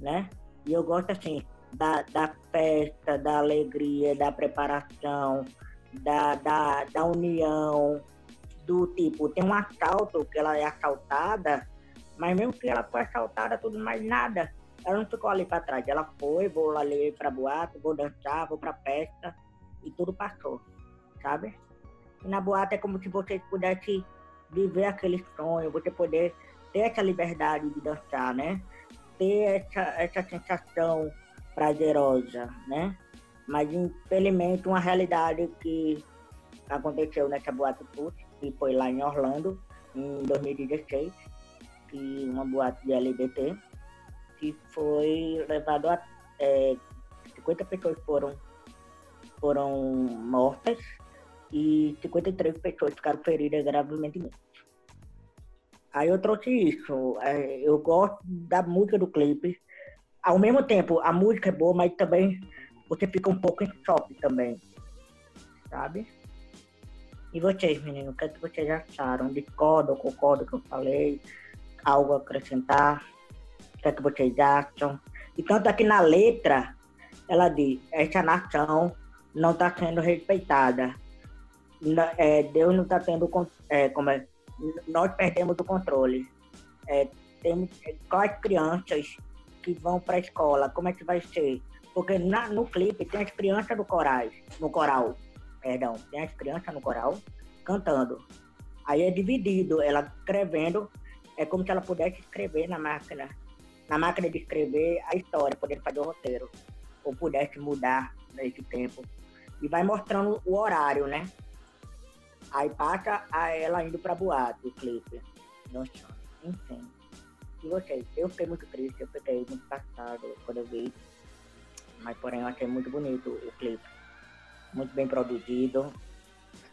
A: né? E eu gosto assim, da, da festa, da alegria, da preparação, da, da, da união, do tipo, tem um assalto que ela é assaltada, mas mesmo que ela foi assaltada, tudo mais nada, ela não ficou ali para trás. Ela foi, vou ali para boate, vou dançar, vou para festa e tudo passou, sabe? E na boate é como se você pudesse viver aquele sonho, você poder ter essa liberdade de dançar, né? Ter essa, essa sensação prazerosa, né? Mas infelizmente uma realidade que aconteceu nessa boate Put, que foi lá em Orlando, em 2016, que uma boate de LGBT, que foi levado a é, 50 pessoas foram foram mortas e 53 pessoas ficaram feridas gravemente. Aí eu trouxe isso. É, eu gosto da música do clipe. Ao mesmo tempo, a música é boa, mas também você fica um pouco em choque também. Sabe? E vocês, meninos, o que, é que vocês acharam? Discordam, concordam que eu falei? Algo a acrescentar? O que é que vocês acham? E tanto aqui na letra, ela diz, essa nação não está sendo respeitada. É, Deus não está tendo, é, como é, nós perdemos o controle. É, temos, é, quais crianças que vão para a escola, como é que vai ser? Porque na- no clipe tem as crianças do coral, no coral, perdão, tem as crianças no coral cantando. Aí é dividido, ela escrevendo, é como se ela pudesse escrever na máquina, na máquina de escrever a história, poder fazer o roteiro, ou pudesse mudar nesse tempo. E vai mostrando o horário, né? Aí passa a ela indo pra boate, o clipe. Nossa, enfim. E vocês? Eu fiquei muito triste, eu fiquei muito impactado quando eu vi. Mas porém eu achei muito bonito o clipe. Muito bem produzido.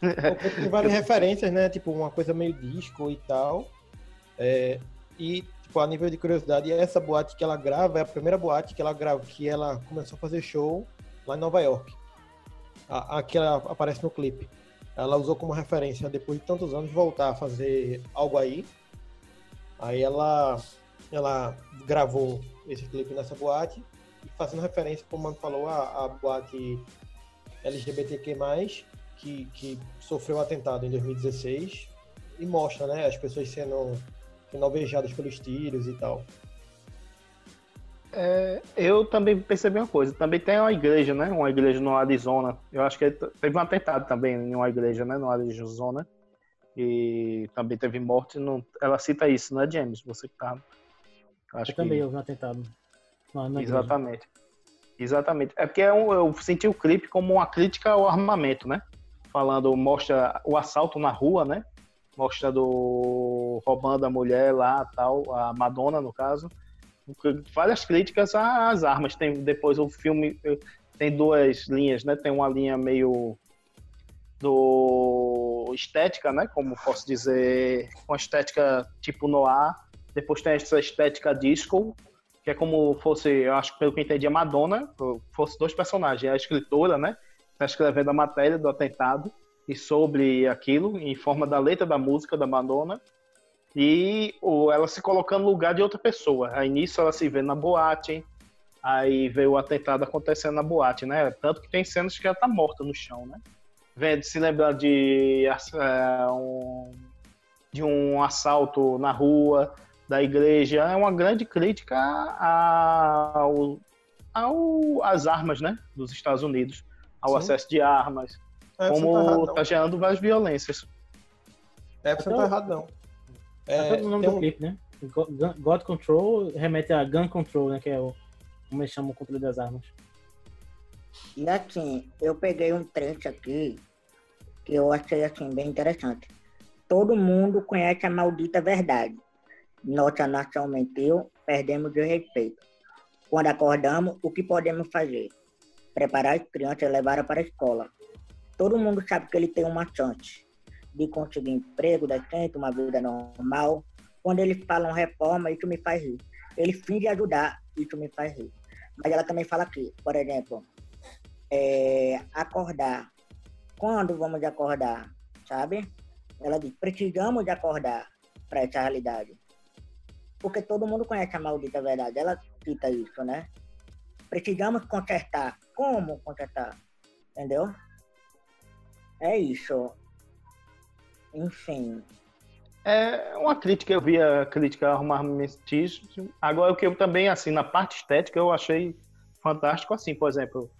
C: Tem várias referências, né? Tipo, uma coisa meio disco e tal. É, e, tipo, a nível de curiosidade, essa boate que ela grava é a primeira boate que ela grava, que ela começou a fazer show lá em Nova York. A que ela aparece no clipe. Ela usou como referência, depois de tantos anos, voltar a fazer algo aí. Aí ela, ela gravou esse clipe nessa boate, fazendo referência, como o Mano falou, a, a boate LGBTQ+, que, que sofreu um atentado em 2016 e mostra, né, as pessoas sendo, sendo alvejadas pelos tiros e tal.
B: É, eu também percebi uma coisa. Também tem uma igreja, né? Uma igreja no Arizona. Eu acho que teve um atentado também em uma igreja, né? No Arizona. E também teve morte. No... Ela cita isso, né, James? Você que tá. Acho
D: Eu também
B: que...
D: houve um atentado.
B: Exatamente. Exatamente. É porque é um- eu senti o clipe como uma crítica ao armamento, né? Falando, mostra o assalto na rua, né? Mostra do roubando a mulher lá, tal, a Madonna, no caso. Várias críticas às armas. Tem depois o filme tem duas linhas, né? Tem uma linha meio do estética, né? Como posso dizer, uma estética tipo noir. Depois tem essa estética disco, que é como fosse, eu acho pelo que entendi, a Madonna, fosse dois personagens, a escritora, né? Está escrevendo a matéria do atentado e sobre aquilo, em forma da letra da música da Madonna, e o, ela se colocando no lugar de outra pessoa. Aí nisso ela se vê na boate, aí vê o atentado acontecendo na boate, né? Tanto que tem cenas que ela tá morta no chão, né? Vendo, se lembra de, é, um, de um assalto na rua, da igreja, é uma grande crítica ao, ao, às armas, né? Dos Estados Unidos, ao
C: Sim.
B: acesso de armas,
C: É, tá
B: como
C: não.
B: tá gerando várias violências.
C: É, você não tá errado, não. É,
D: todo o nome do
C: um-
D: clipe, né? God Control remete a Gun Control, né? Que é o. Como eles chamam o controle das armas.
A: E assim, eu peguei um trecho aqui que eu achei assim bem interessante. Todo mundo conhece a maldita verdade. Nossa nação mentiu, perdemos o respeito. Quando acordamos, o que podemos fazer? Preparar as crianças e levá-las para a escola. Todo mundo sabe que ele tem uma chance de conseguir emprego decente, uma vida normal. Quando eles falam reforma, isso me faz rir. Ele finge ajudar, isso me faz rir. Mas ela também fala aqui, por exemplo, é, acordar. Quando vamos acordar, sabe? Ela diz, precisamos de acordar para essa realidade. Porque todo mundo conhece a maldita verdade. Ela cita isso, né? Precisamos consertar. Como consertar? Entendeu? É isso. Enfim.
B: É uma crítica, eu vi a crítica ao armamentismo. Agora, o que eu também, assim, na parte estética, eu achei fantástico, assim, por exemplo,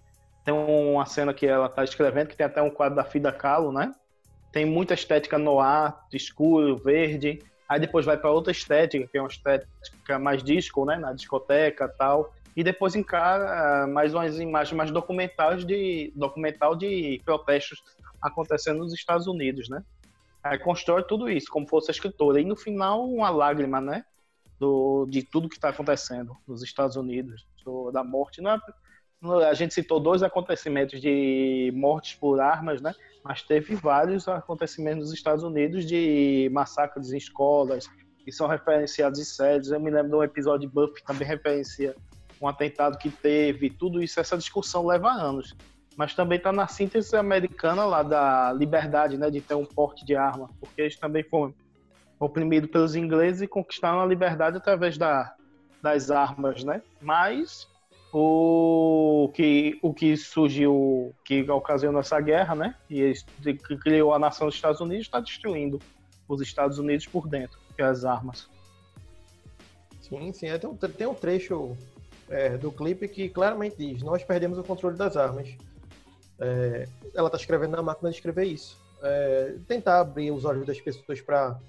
B: tem uma cena que ela tá escrevendo, que tem até um quadro da Frida Kahlo, né? Tem muita estética no ar, escuro, verde. Aí depois vai para outra estética, que é uma estética mais disco, né? Na discoteca tal. E depois encara ah, mais umas imagens mais documentais de, documental de protestos acontecendo nos Estados Unidos, né? Aí constrói tudo isso, como fosse a escritora. E no final, uma lágrima, né? Do, de tudo que está acontecendo nos Estados Unidos, do- da morte. Não é- não- a gente citou dois acontecimentos de mortes por armas, né? Mas teve vários acontecimentos nos Estados Unidos de massacres em escolas, que são referenciados em séries. Eu me lembro de um episódio de Buffy que também referencia um atentado que teve. Tudo isso, essa discussão leva anos mas também está na síntese americana lá da liberdade, né, de ter um porte de arma, porque eles também foram oprimidos pelos ingleses e conquistaram a liberdade através da, das armas, né? Mas o que o que surgiu, que ocasionou essa guerra, né, e eles- que criou a nação dos Estados Unidos, está destruindo os Estados Unidos por dentro, que é as armas.
C: Sim, sim. É, Tem um, um trecho é, do clipe que claramente diz: Nós perdemos o controle das armas. É, ela está escrevendo na máquina de escrever isso. É, tentar abrir os olhos das pessoas para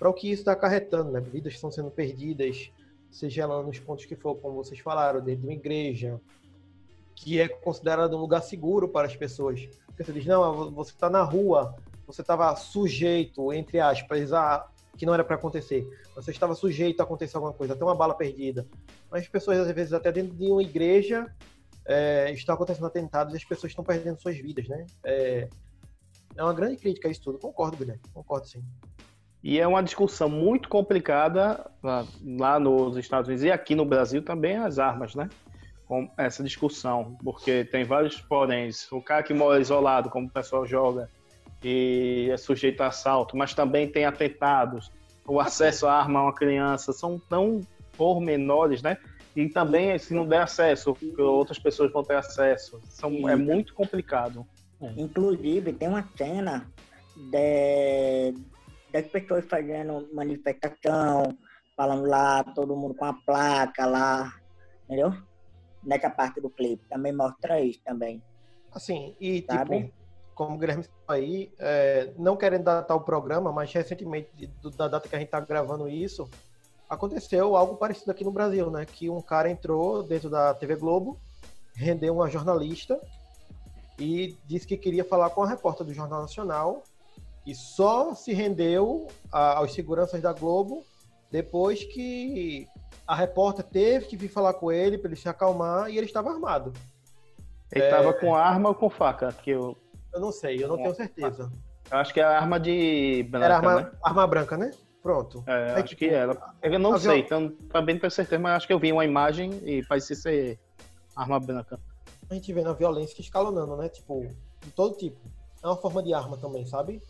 C: o que isso está acarretando, né? Vidas estão sendo perdidas, seja lá nos pontos que for, como vocês falaram, dentro de uma igreja, que é considerado um lugar seguro para as pessoas. Porque você diz: Não, você está na rua, você estava sujeito, entre aspas, a que não era para acontecer. Você estava sujeito a acontecer alguma coisa, até uma bala perdida. Mas as pessoas, às vezes, até dentro de uma igreja, é, estão acontecendo atentados e as pessoas estão perdendo suas vidas, né? É, é uma grande crítica a isso tudo. Concordo, Guilherme. Concordo, sim.
B: E é uma discussão muito complicada lá, nos Estados Unidos e aqui no Brasil também as armas, né? Com essa discussão, porque tem vários poréns. O cara que mora isolado, como o pessoal joga, e é sujeito a assalto, mas também tem atentados. O acesso à arma a uma criança são tão pormenores, né? E também, se não der acesso, outras pessoas vão ter acesso. São, é muito complicado.
A: Inclusive, tem uma cena de, das pessoas fazendo manifestação, falando lá, todo mundo com a placa lá, entendeu? Nessa parte do clipe. Também mostra isso também.
C: Assim, e
A: Sabe?
C: tipo, como o Guilherme falou aí, é, não querendo datar o programa, mas recentemente, da data que a gente tá gravando isso, aconteceu algo parecido aqui no Brasil, né? Que um cara entrou dentro da TV Globo, rendeu uma jornalista e disse que queria falar com a repórter do Jornal Nacional e só se rendeu a- aos seguranças da Globo depois que a repórter teve que vir falar com ele para ele se acalmar e ele estava armado.
B: Ele
C: É.
B: tava com arma ou com faca? Que eu,
C: Eu não sei, eu não
B: É.
C: tenho certeza.
B: eu acho que é arma de branca,
C: Era arma,
B: né?
C: arma branca, né? Pronto.
B: É, acho
C: tipo,
B: que era. Eu não
C: a
B: sei,
C: viol-
B: então também não tenho certeza, mas acho que eu vi uma imagem e parecia ser arma branca.
C: A gente vê na violência escalonando, né? Tipo, de todo tipo. É uma forma de arma também, sabe?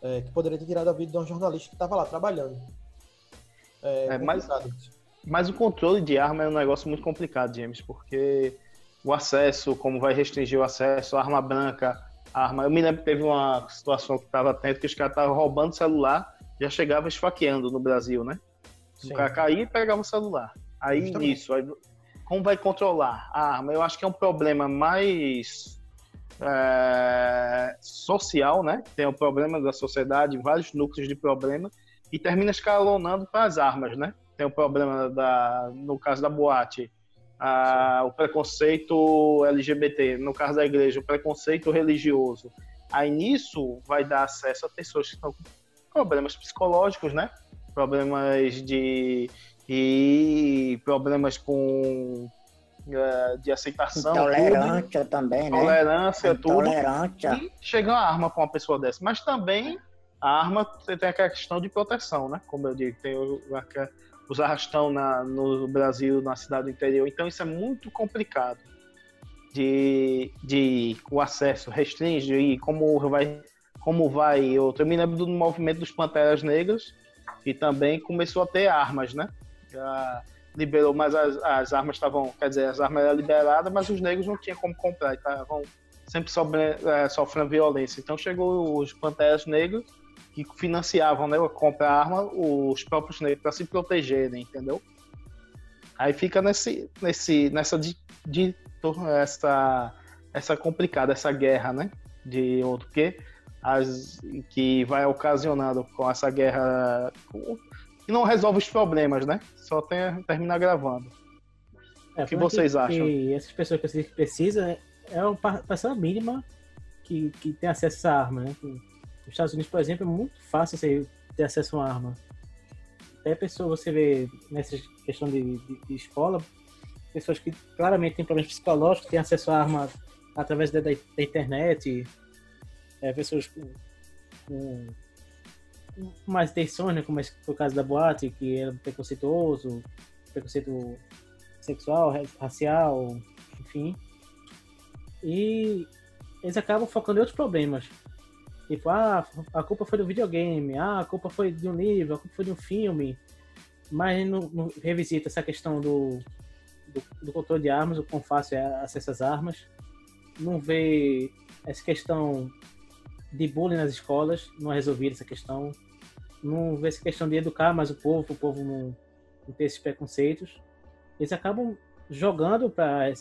C: É, que poderia ter tirado a vida de um jornalista que estava lá trabalhando. É,
B: É, mas-. Mas o controle de arma é um negócio muito complicado, James, porque o acesso, como vai restringir o acesso, a arma branca, a arma. Eu me lembro que teve uma situação que estava atento que os caras estavam roubando celular, já chegava esfaqueando no Brasil, né?
C: Sim.
B: O cara caía e pegava o celular. Aí
C: Justamente.
B: nisso, aí, como vai controlar a arma? Eu acho que é um problema mais é, social, né? Tem o problema da sociedade, vários núcleos de problema, e termina escalonando para as armas, né? Tem o problema da, no caso da boate, a, o preconceito LGBT, no caso da igreja, o preconceito religioso. Aí nisso vai dar acesso a pessoas que estão problemas psicológicos, né? Problemas de e problemas com eh, de aceitação,
A: Intolerância
B: tudo.
A: também, né?
B: tolerância, tudo. E chega uma arma para uma pessoa dessa. Mas também a arma você tem aquela questão de proteção, né? Como eu digo, tem os arrastão na, no Brasil, na cidade do interior. Então isso é muito complicado de, de o acesso restringe e como vai como vai eu também lembro do movimento dos Panteras Negras e também começou a ter armas né? Já liberou mas as, as armas estavam quer dizer as armas eram liberadas mas os negros não tinham como comprar estavam sempre sobre, é, sofrendo violência. Então chegou os Panteras Negras que financiavam né comprar arma os próprios negros para se protegerem entendeu? Aí fica nesse nesse nessa de, de essa essa complicada essa guerra né de outro que as que vai ocasionando com essa guerra que não resolve os problemas né só tem termina gravando
D: É,
B: O que
D: é
B: vocês acham?
D: Que essas pessoas que você que precisa né, é uma pa- pessoa mínima que, que tem acesso a essa arma, né? Que Nos Estados Unidos, por exemplo, é muito fácil você ter acesso a uma arma. Até pessoa, você vê nessa questão de, de, de escola, pessoas que claramente têm problemas psicológicos, têm acesso à arma através da, da, da internet, é, pessoas com, com mais tensões, né? Como esse foi o caso da boate, que era preconceituoso, preconceito sexual, ra- racial, enfim. E eles acabam focando em outros problemas. Tipo, ah, a culpa foi do videogame, ah, a culpa foi de um livro, a culpa foi de um filme. Mas não, não revisita essa questão do, do, do controle de armas, o quão fácil é acesso às armas. Não vê essa questão de bullying nas escolas, não é resolvida essa questão. Não vê essa questão de educar mais o povo, o povo não, não ter esses preconceitos. Eles acabam jogando para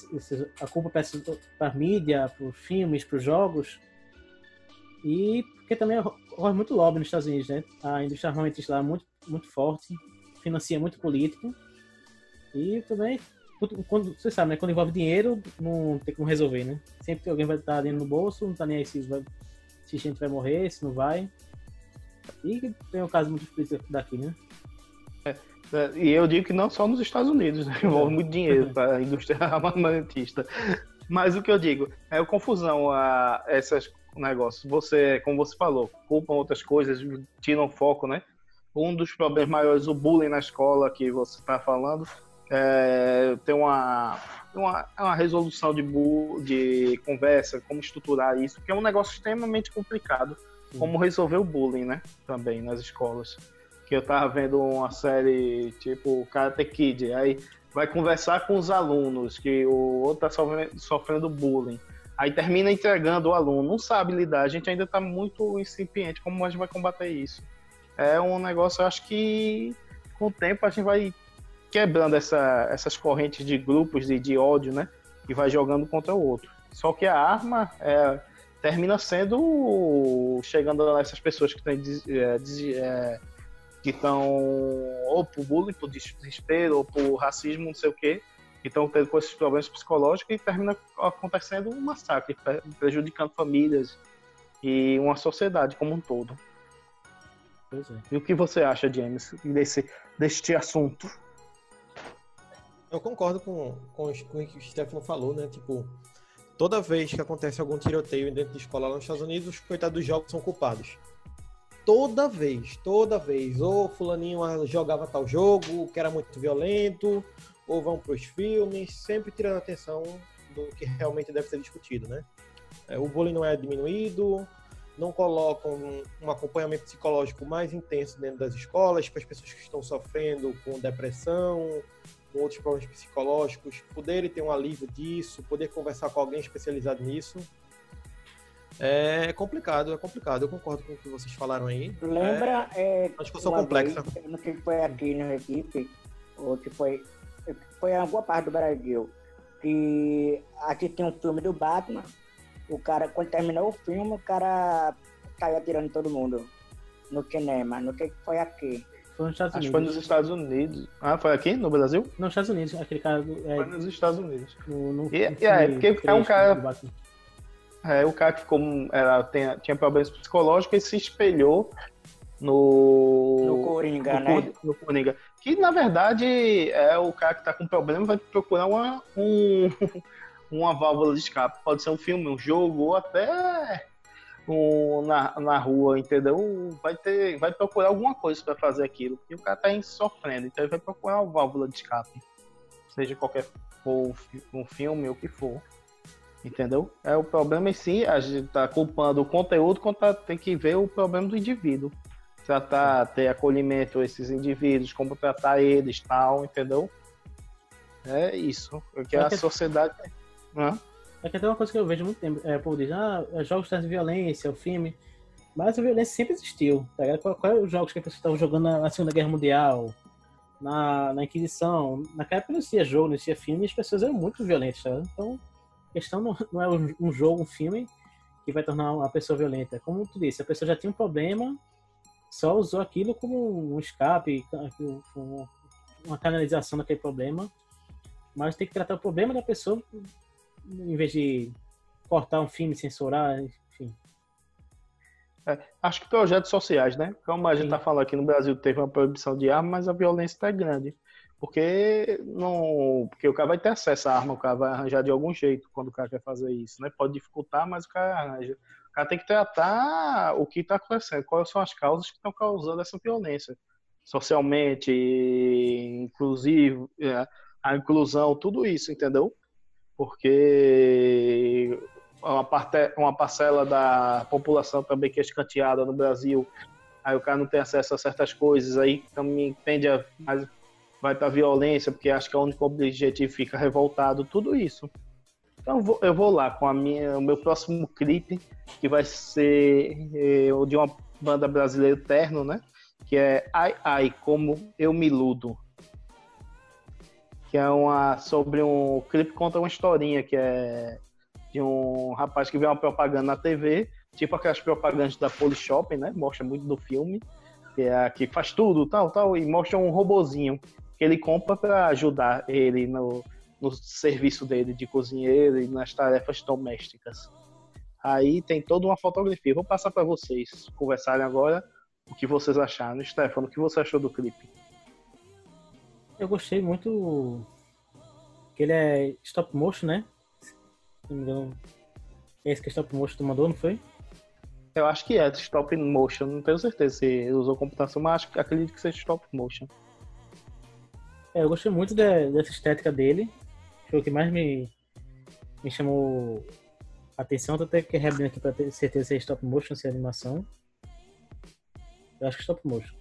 D: a culpa para a mídia, para os filmes, para os jogos. E porque também rola muito lobby nos Estados Unidos, né? A indústria armamentista lá é muito, muito forte, financia muito político. E também, quando, você sabe, né? Quando envolve dinheiro, não tem como resolver, né? Sempre alguém vai estar dinheiro no bolso, não tá nem aí se, vai, se a gente vai morrer, se não vai. E tem o caso muito explícito daqui, né?
B: É, E eu digo que não só nos Estados Unidos, né? envolve muito dinheiro para a indústria armamentista. Mas o que eu digo é a confusão a esses negócios. Você, como você falou, culpam outras coisas, tiram foco, né? Um dos problemas maiores, o bullying na escola que você está falando, é, tem uma, uma, uma resolução de, de conversa, como estruturar isso, que é um negócio extremamente complicado, como resolver o bullying, né? Também nas escolas que eu tava vendo uma série tipo Karate Kid, aí vai conversar com os alunos, que o outro tá sofrendo, sofrendo bullying. Aí termina entregando o aluno, não sabe lidar, a gente ainda tá muito incipiente, como a gente vai combater isso? É um negócio, eu acho que com o tempo a gente vai quebrando essa, essas correntes de grupos de, de ódio, né? E vai jogando contra o outro. Só que a arma é, termina sendo chegando nessas pessoas que têm des- é, é, que estão ou por bullying, por desespero, ou por racismo, não sei o quê, que estão tendo com esses problemas psicológicos e termina acontecendo um massacre, pre- prejudicando famílias e uma sociedade como um todo.
D: Pois é.
B: E o que você acha, James, desse, deste assunto?
C: Eu concordo com, com, com o que o Stefano falou, né? Tipo, toda vez que acontece algum tiroteio dentro de escola lá nos Estados Unidos, os coitados dos jogos são culpados. Toda vez, toda vez. Ou fulaninho ah, jogava tal jogo, que era muito violento, ou vão para os filmes, sempre tirando atenção do que realmente deve ser discutido, né? É, o bullying não é diminuído, não colocam um acompanhamento psicológico mais intenso dentro das escolas para as pessoas que estão sofrendo com depressão, com outros problemas psicológicos, poderem ter um alívio disso, poder conversar com alguém especializado nisso. É complicado, é complicado. Eu concordo com o que vocês falaram aí.
A: Lembra? É,
C: uma discussão
A: uma
C: complexa.
A: vez, não sei se foi aqui no Recife, ou se foi, foi em alguma parte do Brasil, que assisti um filme do Batman, o cara, quando terminou o filme, o cara caiu atirando em todo mundo. no cinema, no que foi aqui.
D: Foi nos Estados
B: Acho que
D: Unidos.
B: foi nos Estados Unidos. Ah, foi aqui no Brasil?
D: Nos Estados Unidos, aquele cara do.
B: Foi
D: É,
B: nos Estados Unidos.
D: no, no,
B: E-
D: no
B: e é, porque é um cara-
D: Batman.
B: É, o cara que ficou, era, tem- tinha problemas psicológicos e se espelhou no.
A: No Coringa,
B: no,
A: né?
B: No Coringa. Que na verdade é o cara que tá com problema, vai procurar uma, um, uma válvula de escape. Pode ser um filme, um jogo, ou até um, na, na rua, entendeu? Vai ter, vai procurar alguma coisa para fazer aquilo. E o cara tá sofrendo, então ele vai procurar uma válvula de escape. Seja qualquer for um filme ou o que for. Entendeu? É o problema em si, a gente tá culpando o conteúdo quando tá, tem que ver o problema do indivíduo. Tratar, ter acolhimento a esses indivíduos, como tratar eles, tal, entendeu? É isso. Porque
D: Só
B: a sociedade. Hã?
D: É que até uma coisa que eu vejo muito tempo. É, povo diz, ah, é jogos trazem violência, o filme. Mas a violência sempre existiu. Tá? Qual, qual é os jogos que as pessoas estavam jogando na, Segunda Guerra Mundial, na, na Inquisição? Naquela época não existia jogo, não existia filme, e as pessoas eram muito violentas, tá? Então, a questão não, não é um, um jogo, um filme, que vai tornar uma pessoa violenta. Como tu disse, a pessoa já tinha um problema, só usou aquilo como um escape, um- uma canalização daquele problema. Mas tem que tratar o problema da pessoa em vez de cortar um filme, censurar, enfim.
B: Acho que projetos sociais, né? Como a gente tá falando aqui no Brasil, teve uma proibição de arma, mas a violência tá grande. Porque não, porque o cara vai ter acesso à arma, o cara vai arranjar de algum jeito quando o cara quer fazer isso, né? Pode dificultar, mas o cara arranja. O cara tem que tratar o que está acontecendo, quais são as causas que estão causando essa violência. Socialmente, inclusive, é, a inclusão, tudo isso, entendeu? Porque uma, parte, uma parcela da população também que é escanteada no Brasil, aí o cara não tem acesso a certas coisas, aí também tende a mais, vai para violência, porque acha que é o único objetivo fica revoltado, tudo isso. Então eu vou, eu vou lá com a minha, o meu próximo clipe, que vai ser eh, o de uma banda brasileira terno, né? Que é Ai Ai, Como Eu Me Iludo. Que é uma sobre um clipe conta uma historinha que é de um rapaz que vê uma propaganda na TV, tipo aquelas propagandas da Polishop, né? Mostra muito do filme, que é que faz tudo, tal, tal, e mostra um robozinho que ele compra para ajudar ele no, no serviço dele de cozinheiro e nas tarefas domésticas. Aí tem toda uma fotografia. Vou passar para vocês conversarem agora o que vocês acharam. Stefano, o que você achou do clipe?
D: Eu gostei muito que ele é stop motion, né? Se não me engano. É esse que é stop motion tu mandou, não foi?
B: Eu acho que é stop motion, não tenho certeza se ele usou computação, mas acho, que- acredito que seja stop motion.
D: É, eu gostei muito de- dessa estética dele. Foi o que mais me, me chamou a atenção. Tô até que reabrindo aqui pra ter certeza se é stop motion, se é animação. Eu acho que é stop motion.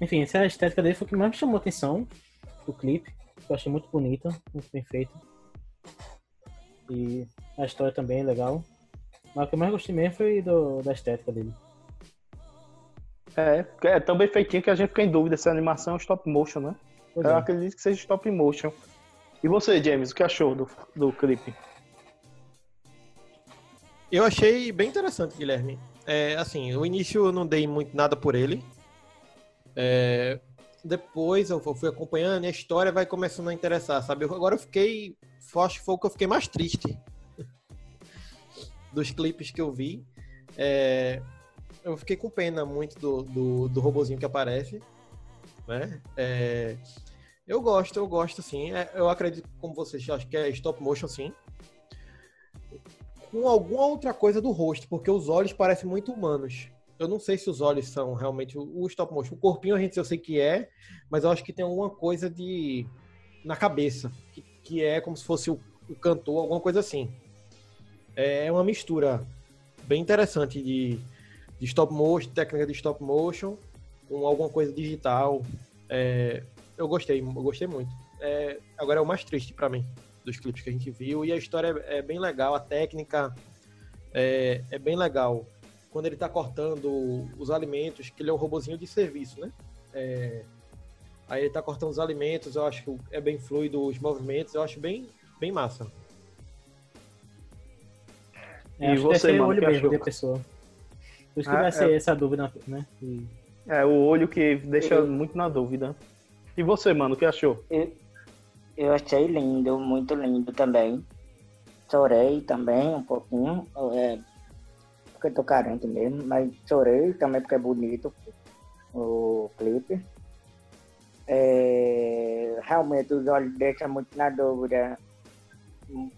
D: Enfim, essa estética dele foi o que mais me chamou a atenção do clipe. Eu achei muito bonita, muito bem feita. E a história também é legal. Mas o que eu mais gostei mesmo foi do, da estética dele.
B: É, é tão bem feitinho que a gente fica em dúvida se a animação é stop motion, né?
D: Pois
B: Eu
D: é.
B: acredito que seja stop motion. E você, James, o que achou do, do clipe?
C: Eu achei bem interessante, Guilherme. É, assim, no início eu não dei muito nada por ele. É, depois eu fui acompanhando e a história vai começando a interessar, sabe? Agora eu fiquei. Acho que foi o que eu fiquei mais triste dos clipes que eu vi. É, eu fiquei com pena muito do, do, do robozinho que aparece. Né? É, eu gosto, eu gosto sim. É, eu acredito, como vocês, acho que é stop motion sim com alguma outra coisa do rosto, porque os olhos parecem muito humanos. Eu não sei se os olhos são realmente o, stop motion. O corpinho a gente eu sei que é, mas eu acho que tem alguma coisa de na cabeça, que, que é como se fosse o, o cantor, alguma coisa assim. É uma mistura bem interessante de, de stop motion, técnica de stop motion, com alguma coisa digital. É, eu gostei, eu gostei muito. É, agora é o mais triste para mim dos clipes que a gente viu e a história é, é bem legal, a técnica é, é bem legal. Quando ele tá cortando os alimentos, que ele é um robozinho de serviço, né? É, aí ele tá cortando os alimentos, eu acho que é bem fluido os movimentos, eu acho bem, bem massa.
D: É,
B: E
D: acho que deve
B: você, mano,
D: olho
B: que
D: mesmo
B: achou?
D: da pessoa. Por isso que
B: Ah,
D: vai
B: é.
D: ser essa dúvida, né? E-
B: É o olho que deixa muito na dúvida. E você, mano, o que achou?
A: Eu, eu achei lindo, muito lindo também. Chorei também um pouquinho, é, porque tô carente mesmo, mas chorei também porque é bonito o clipe. É, realmente os olhos deixam muito na dúvida.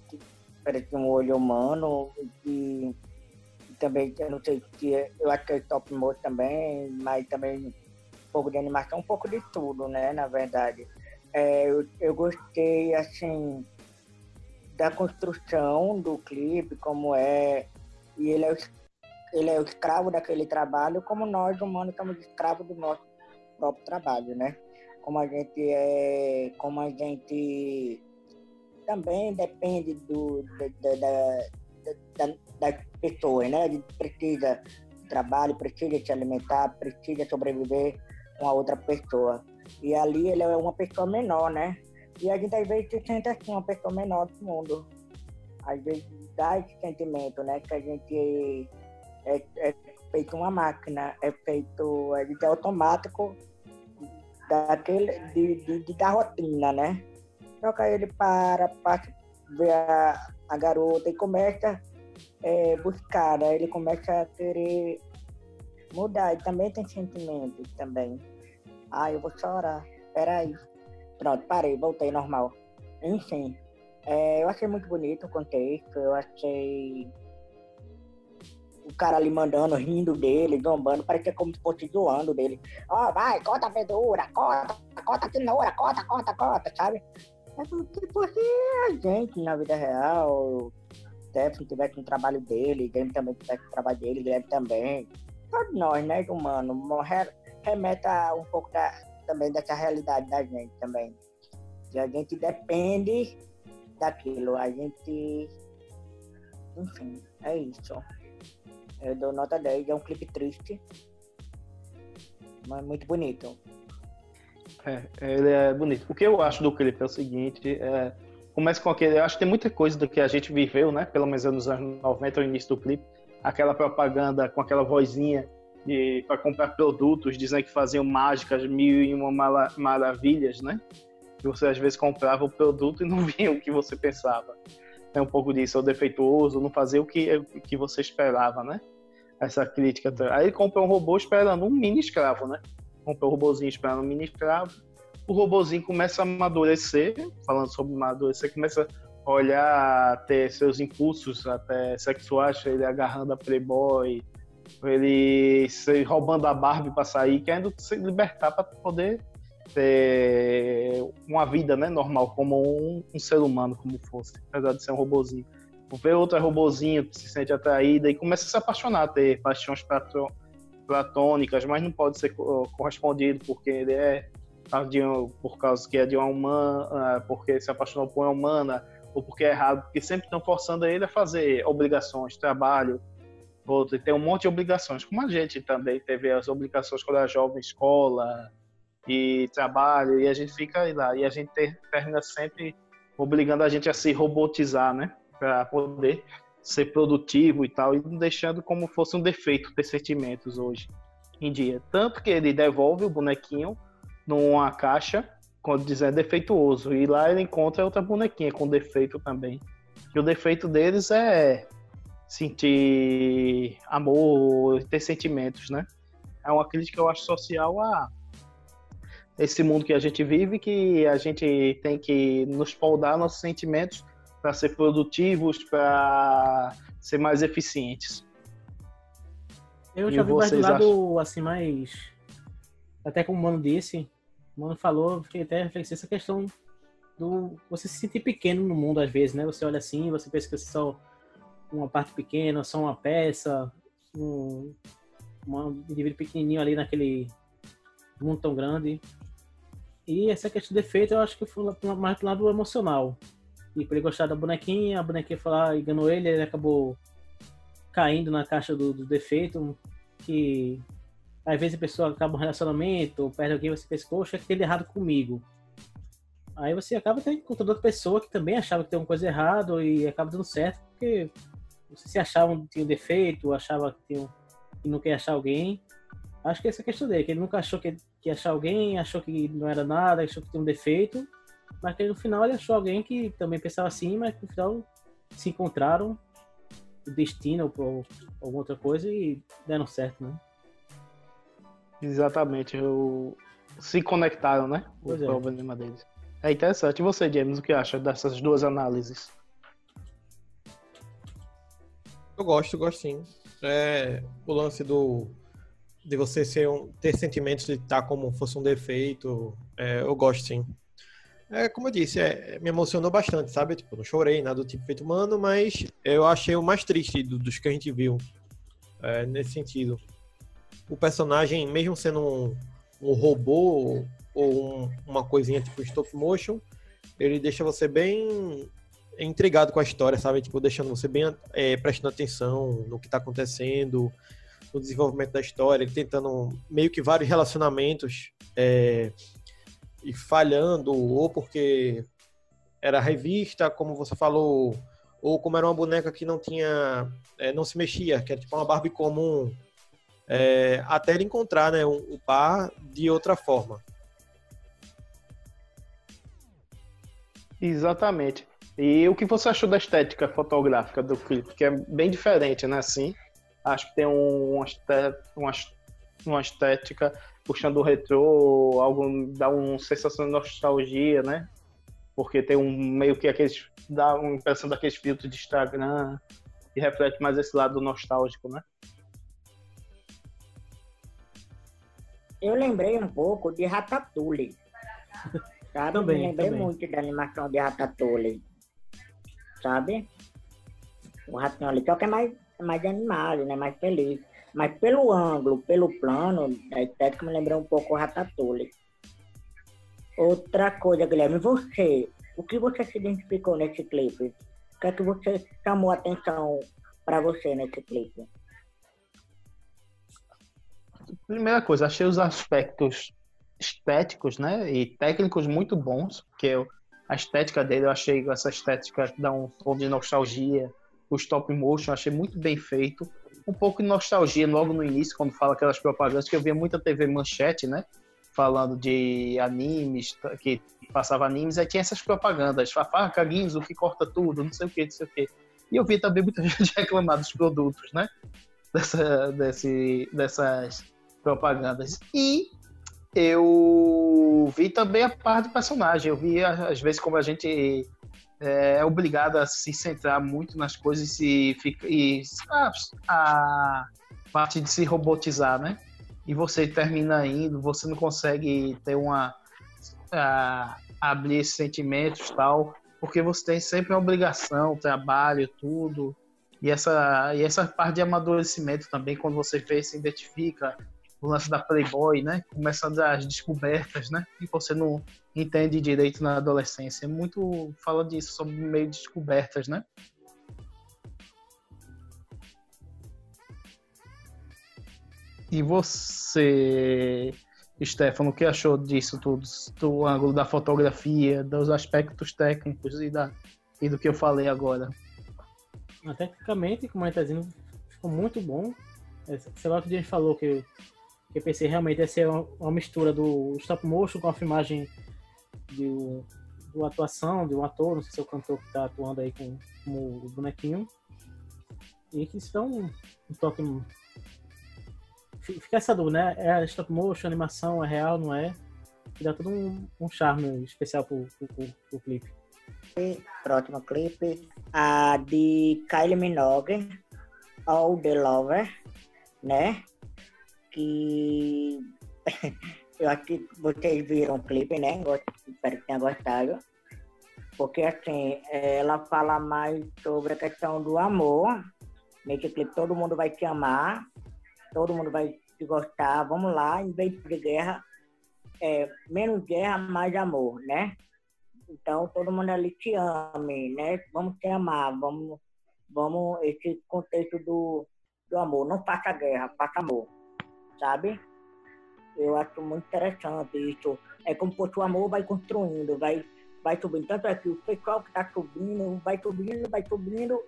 A: que Parece um olho humano e, também eu não sei se é- eu acho que é top motion também, mas também um pouco de animação, um pouco de tudo, né, na verdade. É, eu, eu gostei, assim, da construção do clipe, como é, e ele é, o, es- ele é o escravo daquele trabalho, como nós humanos somos escravos do nosso próprio trabalho, né? Como a gente é, como a gente também depende do, da, da, da, das pessoas, né? A gente precisa de trabalho, precisa se alimentar, precisa sobreviver com a outra pessoa. E ali ele é uma pessoa menor, né? E a gente às vezes se sente assim, uma pessoa menor do mundo. Às vezes dá esse sentimento, né? Que a gente é, é feito uma máquina, é feito, é automático daquele, de, de, de- da rotina, né? Só que aí ele para, passa, vê a, a garota e começa é, buscar, né? Ele começa a querer mudar. E também tem sentimentos também. Ah, eu vou chorar. Peraí. Pronto, parei, voltei normal. Enfim, é, eu achei muito bonito o contexto, eu achei o cara ali mandando, rindo dele, zombando, parecia como se fosse zoando dele. Ó, vai, corta a verdura, corta, corta a cenoura, corta, corta, corta, sabe? É fosse a gente na vida real. O Stephen tivesse um trabalho dele, James também tivesse um trabalho dele, Guilherme também. Todos nós, né, humanos, morrer remete a um pouco da, também dessa realidade da gente também. Que a gente depende daquilo, a gente. Enfim, é isso. Eu dou nota 10, é um clipe triste, mas muito bonito.
B: É, ele é bonito. O que eu acho do clipe é o seguinte, é, começa com aquele, eu acho que tem muita coisa do que a gente viveu, né? Pelo menos nos anos 90, o início do clipe, aquela propaganda com aquela vozinha para comprar produtos, dizendo que faziam mágicas, mil e uma mala- maravilhas, né? Que você às vezes comprava o produto e não via o que você pensava. É um pouco disso, é o defeituoso, não fazer o que, que você esperava, né? Essa crítica. Aí ele comprou um robô esperando um mini escravo, né? comprou o robozinho esperando um mini escravo. O robozinho começa a amadurecer, falando sobre amadurecer, começa a olhar, ter seus impulsos até sexuais, ele agarrando a Playboy, ele roubando a Barbie para sair, querendo se libertar para poder ter uma vida né, normal, como um, um ser humano, como fosse, apesar de ser um robozinho. Vê outro robozinho que se sente atraída e começa a se apaixonar, ter paixões platô- platônicas, mas não pode ser co- correspondido porque ele é por causa que é de uma humana, porque se apaixonou por uma humana, ou porque é errado, porque sempre estão forçando ele a fazer obrigações, trabalho, outro, e tem um monte de obrigações, como a gente também teve as obrigações quando era jovem, escola e trabalho, e a gente fica lá, e a gente ter- termina sempre obrigando a gente a se robotizar, né, para poder ser produtivo e tal, e deixando como fosse um defeito ter sentimentos hoje em dia. Tanto que ele devolve o bonequinho numa caixa quando dizer defeituoso, e lá ele encontra outra bonequinha com defeito também. E o defeito deles é sentir amor, ter sentimentos, né? É uma crítica, eu acho, social a esse mundo que a gente vive, que a gente tem que nos poldar nossos sentimentos para ser produtivos, para ser mais eficientes.
D: Eu
B: E
D: já vi mais do lado, assim, mais. Até como o Mano disse, o Mano falou, fiquei até reflexivo essa questão do você se sentir pequeno no mundo às vezes, né? Você olha assim, você pensa que você é só uma parte pequena, só uma peça, um, um indivíduo pequenininho ali naquele mundo tão grande. E essa questão de defeito, eu acho que foi mais pro lado emocional. Tipo, ele gostava da bonequinha, a bonequinha lá, enganou ele, ele acabou caindo na caixa do, do defeito, que às vezes a pessoa acaba um relacionamento, ou perde alguém, você pensa, poxa, o que tem errado comigo? Aí você acaba tendo encontrando outra pessoa que também achava que tem uma coisa errada e acaba dando certo, porque você se achava que tinha um defeito, achava que tinha um- e não quer achar alguém. Acho que essa é a questão dele, que ele nunca achou que, que ia achar alguém, achou que não era nada, achou que tinha um defeito, mas que no final ele achou alguém que também pensava assim, mas que no final se encontraram, o destino ou alguma outra coisa e deram certo, né?
B: Exatamente. Eu... Se conectaram, né? O
D: Pois é.
B: problema deles. É interessante. E você, James, o que acha dessas duas análises?
C: Eu gosto, gosto sim. É, o lance do de você ser um, ter sentimentos de estar como fosse um defeito, é, eu gosto sim. É, como eu disse, é, me emocionou bastante, sabe? Tipo, não chorei, nada do tipo feito humano, mas eu achei o mais triste do- dos que a gente viu é, nesse sentido. O personagem, mesmo sendo um, um robô ou um- uma coisinha tipo stop motion, ele deixa você bem intrigado com a história, sabe? Tipo, deixando você bem é, prestando atenção no que tá acontecendo, no desenvolvimento da história, tentando meio que vários relacionamentos é, e falhando, ou porque era revista, como você falou, ou como era uma boneca que não tinha, é, não se mexia, que era tipo uma Barbie comum, é, até ele encontrar né, um, o par de outra forma.
B: Exatamente. E o que você achou da estética fotográfica do clipe? Que é bem diferente, né? Assim, acho que tem um, uma, uma, uma estética puxando o retrô, algo dá uma sensação de nostalgia, né? Porque tem um meio que aqueles dá uma impressão daqueles filtros de Instagram e reflete mais esse lado nostálgico, né?
A: Eu lembrei um pouco de Ratatouille. Sabe?
D: Também,
A: Me lembrei
D: também.
A: muito da animação de Ratatouille. Sabe? O ratinho ali, só que é mais, mais animado, né? Mais feliz. Mas pelo ângulo, pelo plano, a estética me lembrou um pouco o Ratatouille. Outra coisa, Guilherme, você, o que você se identificou nesse clipe? O que é que você chamou a atenção para você nesse clipe?
B: Primeira coisa, achei os aspectos estéticos, né, e técnicos muito bons, porque eu- a estética dele, eu achei essa estética dá um tom de nostalgia, o stop motion, achei muito bem feito, um pouco de nostalgia logo no início, quando fala aquelas propagandas, que eu via muita TV Manchete, né, falando de animes, que passava animes, aí tinha essas propagandas, faca, guinzo, que corta tudo, não sei o que, não sei o que. E eu vi também muita gente reclamar dos produtos, né, dessa, desse, dessas propagandas. E eu vi também a parte do personagem. Eu vi, às vezes, como a gente é obrigado a se centrar muito nas coisas e, fica, e a, a parte de se robotizar, né? E você termina indo, você não consegue ter uma. a- abrir esses sentimentos tal, porque você tem sempre uma obrigação, trabalho, tudo. E essa, e essa parte de amadurecimento também, quando você vê, se identifica, o lance da Playboy, né? Começando as descobertas, né? E você não entende direito na adolescência. É muito fala disso, sobre meio de descobertas, né? E você, Stefano, o que achou disso tudo? Do ângulo da fotografia, dos aspectos técnicos e, da, e do que eu falei agora?
D: Tecnicamente, como a gente tá dizendo, ficou muito bom. É, Sei lá o que a gente falou que, que eu pensei realmente ia ser uma, uma mistura do stop motion com a filmagem de, do atuação de um ator, não sei se é o cantor que tá atuando aí com, com o bonequinho. E que dá um, toque. Fi- Fica essa dúvida, né? É stop motion, animação, é real, não é? Que dá todo um, um charme especial pro, pro, pro, pro clipe.
A: Próximo clipe, a de Kylie Minogue, All the Lover, né? Que eu acho que vocês viram o clipe, né? Espero que tenham gostado. Porque assim, ela fala mais sobre a questão do amor. Nesse clipe todo mundo vai te amar, todo mundo vai te gostar. Vamos lá, em vez de guerra, é, menos guerra, mais amor, né? Então, todo mundo ali te ame, né? Vamos te amar, vamos, vamos, esse contexto do, do amor. Não faça guerra, faça amor, sabe? Eu acho muito interessante isso. É como se o amor vai construindo, vai, vai subindo. Tanto é que o pessoal que está subindo, vai subindo, vai subindo,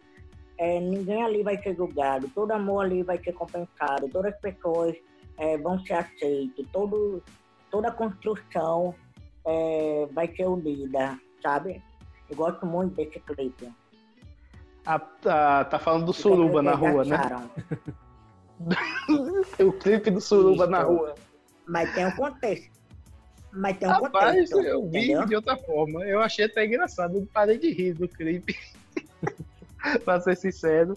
A: é, ninguém ali vai ser julgado, todo amor ali vai ser compensado, todas as pessoas é, vão ser aceitas, todo, toda construção é, vai ser unida, sabe? Eu gosto muito desse clipe.
B: Ah, tá, tá falando do Suruba na rua, né? o clipe do Suruba na
A: Isso.
B: rua.
A: Mas tem um contexto. Mas tem um
B: Rapaz,
A: contexto.
B: eu vi
A: entendeu?
B: de outra forma. Eu achei até engraçado. Eu parei de rir do clipe. pra ser sincero.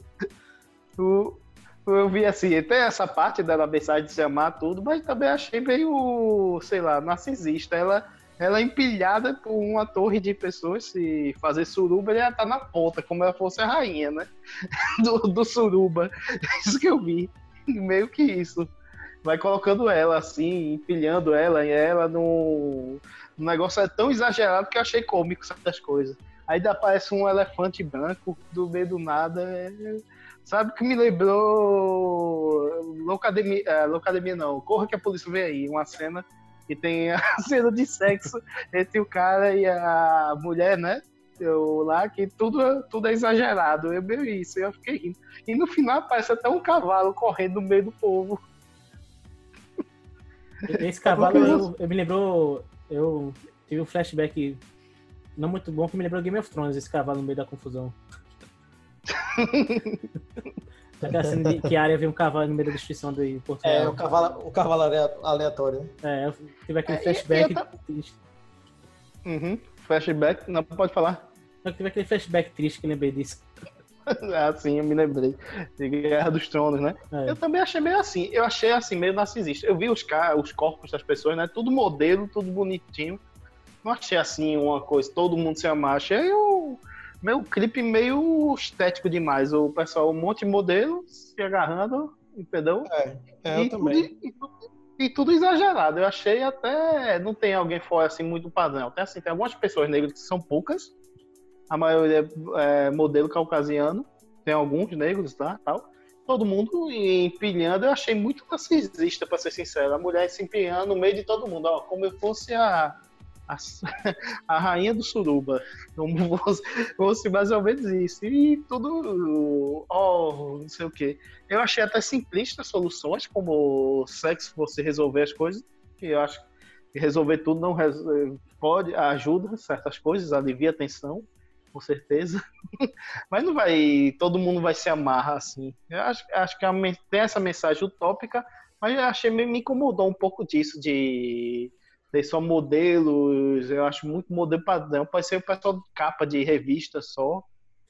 B: O- eu vi assim, tem essa parte dela mensagem de se amar tudo, mas também achei meio, sei lá, narcisista. Ela, ela é empilhada por uma torre de pessoas se fazer suruba, ela tá na ponta, como ela fosse a rainha, né? Do, do suruba. Isso que eu vi. Meio que isso. Vai colocando ela assim, empilhando ela e ela. O negócio é tão exagerado que eu achei cômico certas coisas. Aí aparece um elefante branco do meio do nada. é- Sabe que me lembrou. Loucademia, é, não, Corra que a polícia vem aí. Uma cena que tem a cena de sexo entre o cara e a mulher, né? Eu, lá que tudo, tudo é exagerado. Eu meio isso, eu fiquei rindo. E no final aparece até um cavalo correndo no meio do povo.
D: Esse cavalo eu, eu me lembrou. Eu tive um flashback não muito bom que me lembrou Game of Thrones, esse cavalo no meio da confusão. Aquela cena de, que a área vê um cavalo no meio da destruição de Porto
C: É, o cavalo, o cavalo alea- aleatório. né?
D: É, eu tive aquele
B: É, e-
D: flashback.
B: e eu
D: triste.
B: Uhum. Flashback, não pode falar.
D: Eu tive aquele flashback triste que lembrei disso.
B: Assim, eu me lembrei. De Guerra dos Tronos, né?
D: É.
B: Eu também achei meio assim. Eu achei assim, meio narcisista. Eu vi os, os corpos das pessoas, né? Tudo modelo, tudo bonitinho. Não achei assim uma coisa, todo mundo se amar. Achei o meu clipe meio estético demais. O pessoal, um monte de modelo se agarrando, entendeu?
C: É, é eu
B: e,
C: também.
B: Tudo, e, tudo, e tudo exagerado. Eu achei até. Não tem alguém fora assim muito padrão. Tem, assim, tem algumas pessoas negras que são poucas. A maioria é modelo caucasiano. Tem alguns negros, tá? Tal. Todo mundo empilhando. Eu achei muito narcisista, pra ser sincero. A mulher se empilhando no meio de todo mundo. Ó, como eu fosse a. A, a rainha do suruba, como fosse, fosse mais ou menos isso, e tudo, ó, não sei o que. Eu achei até simplista soluções, como sexo você resolver as coisas, que eu acho que resolver tudo não pode, ajuda certas coisas, alivia a tensão, com certeza. Mas não vai, todo mundo vai se amarrar assim. Eu acho, acho que a men- tem essa mensagem utópica, mas eu achei me incomodou um pouco disso, de ter só modelos, eu acho muito modelo padrão, pode ser o pessoal de capa de revista só,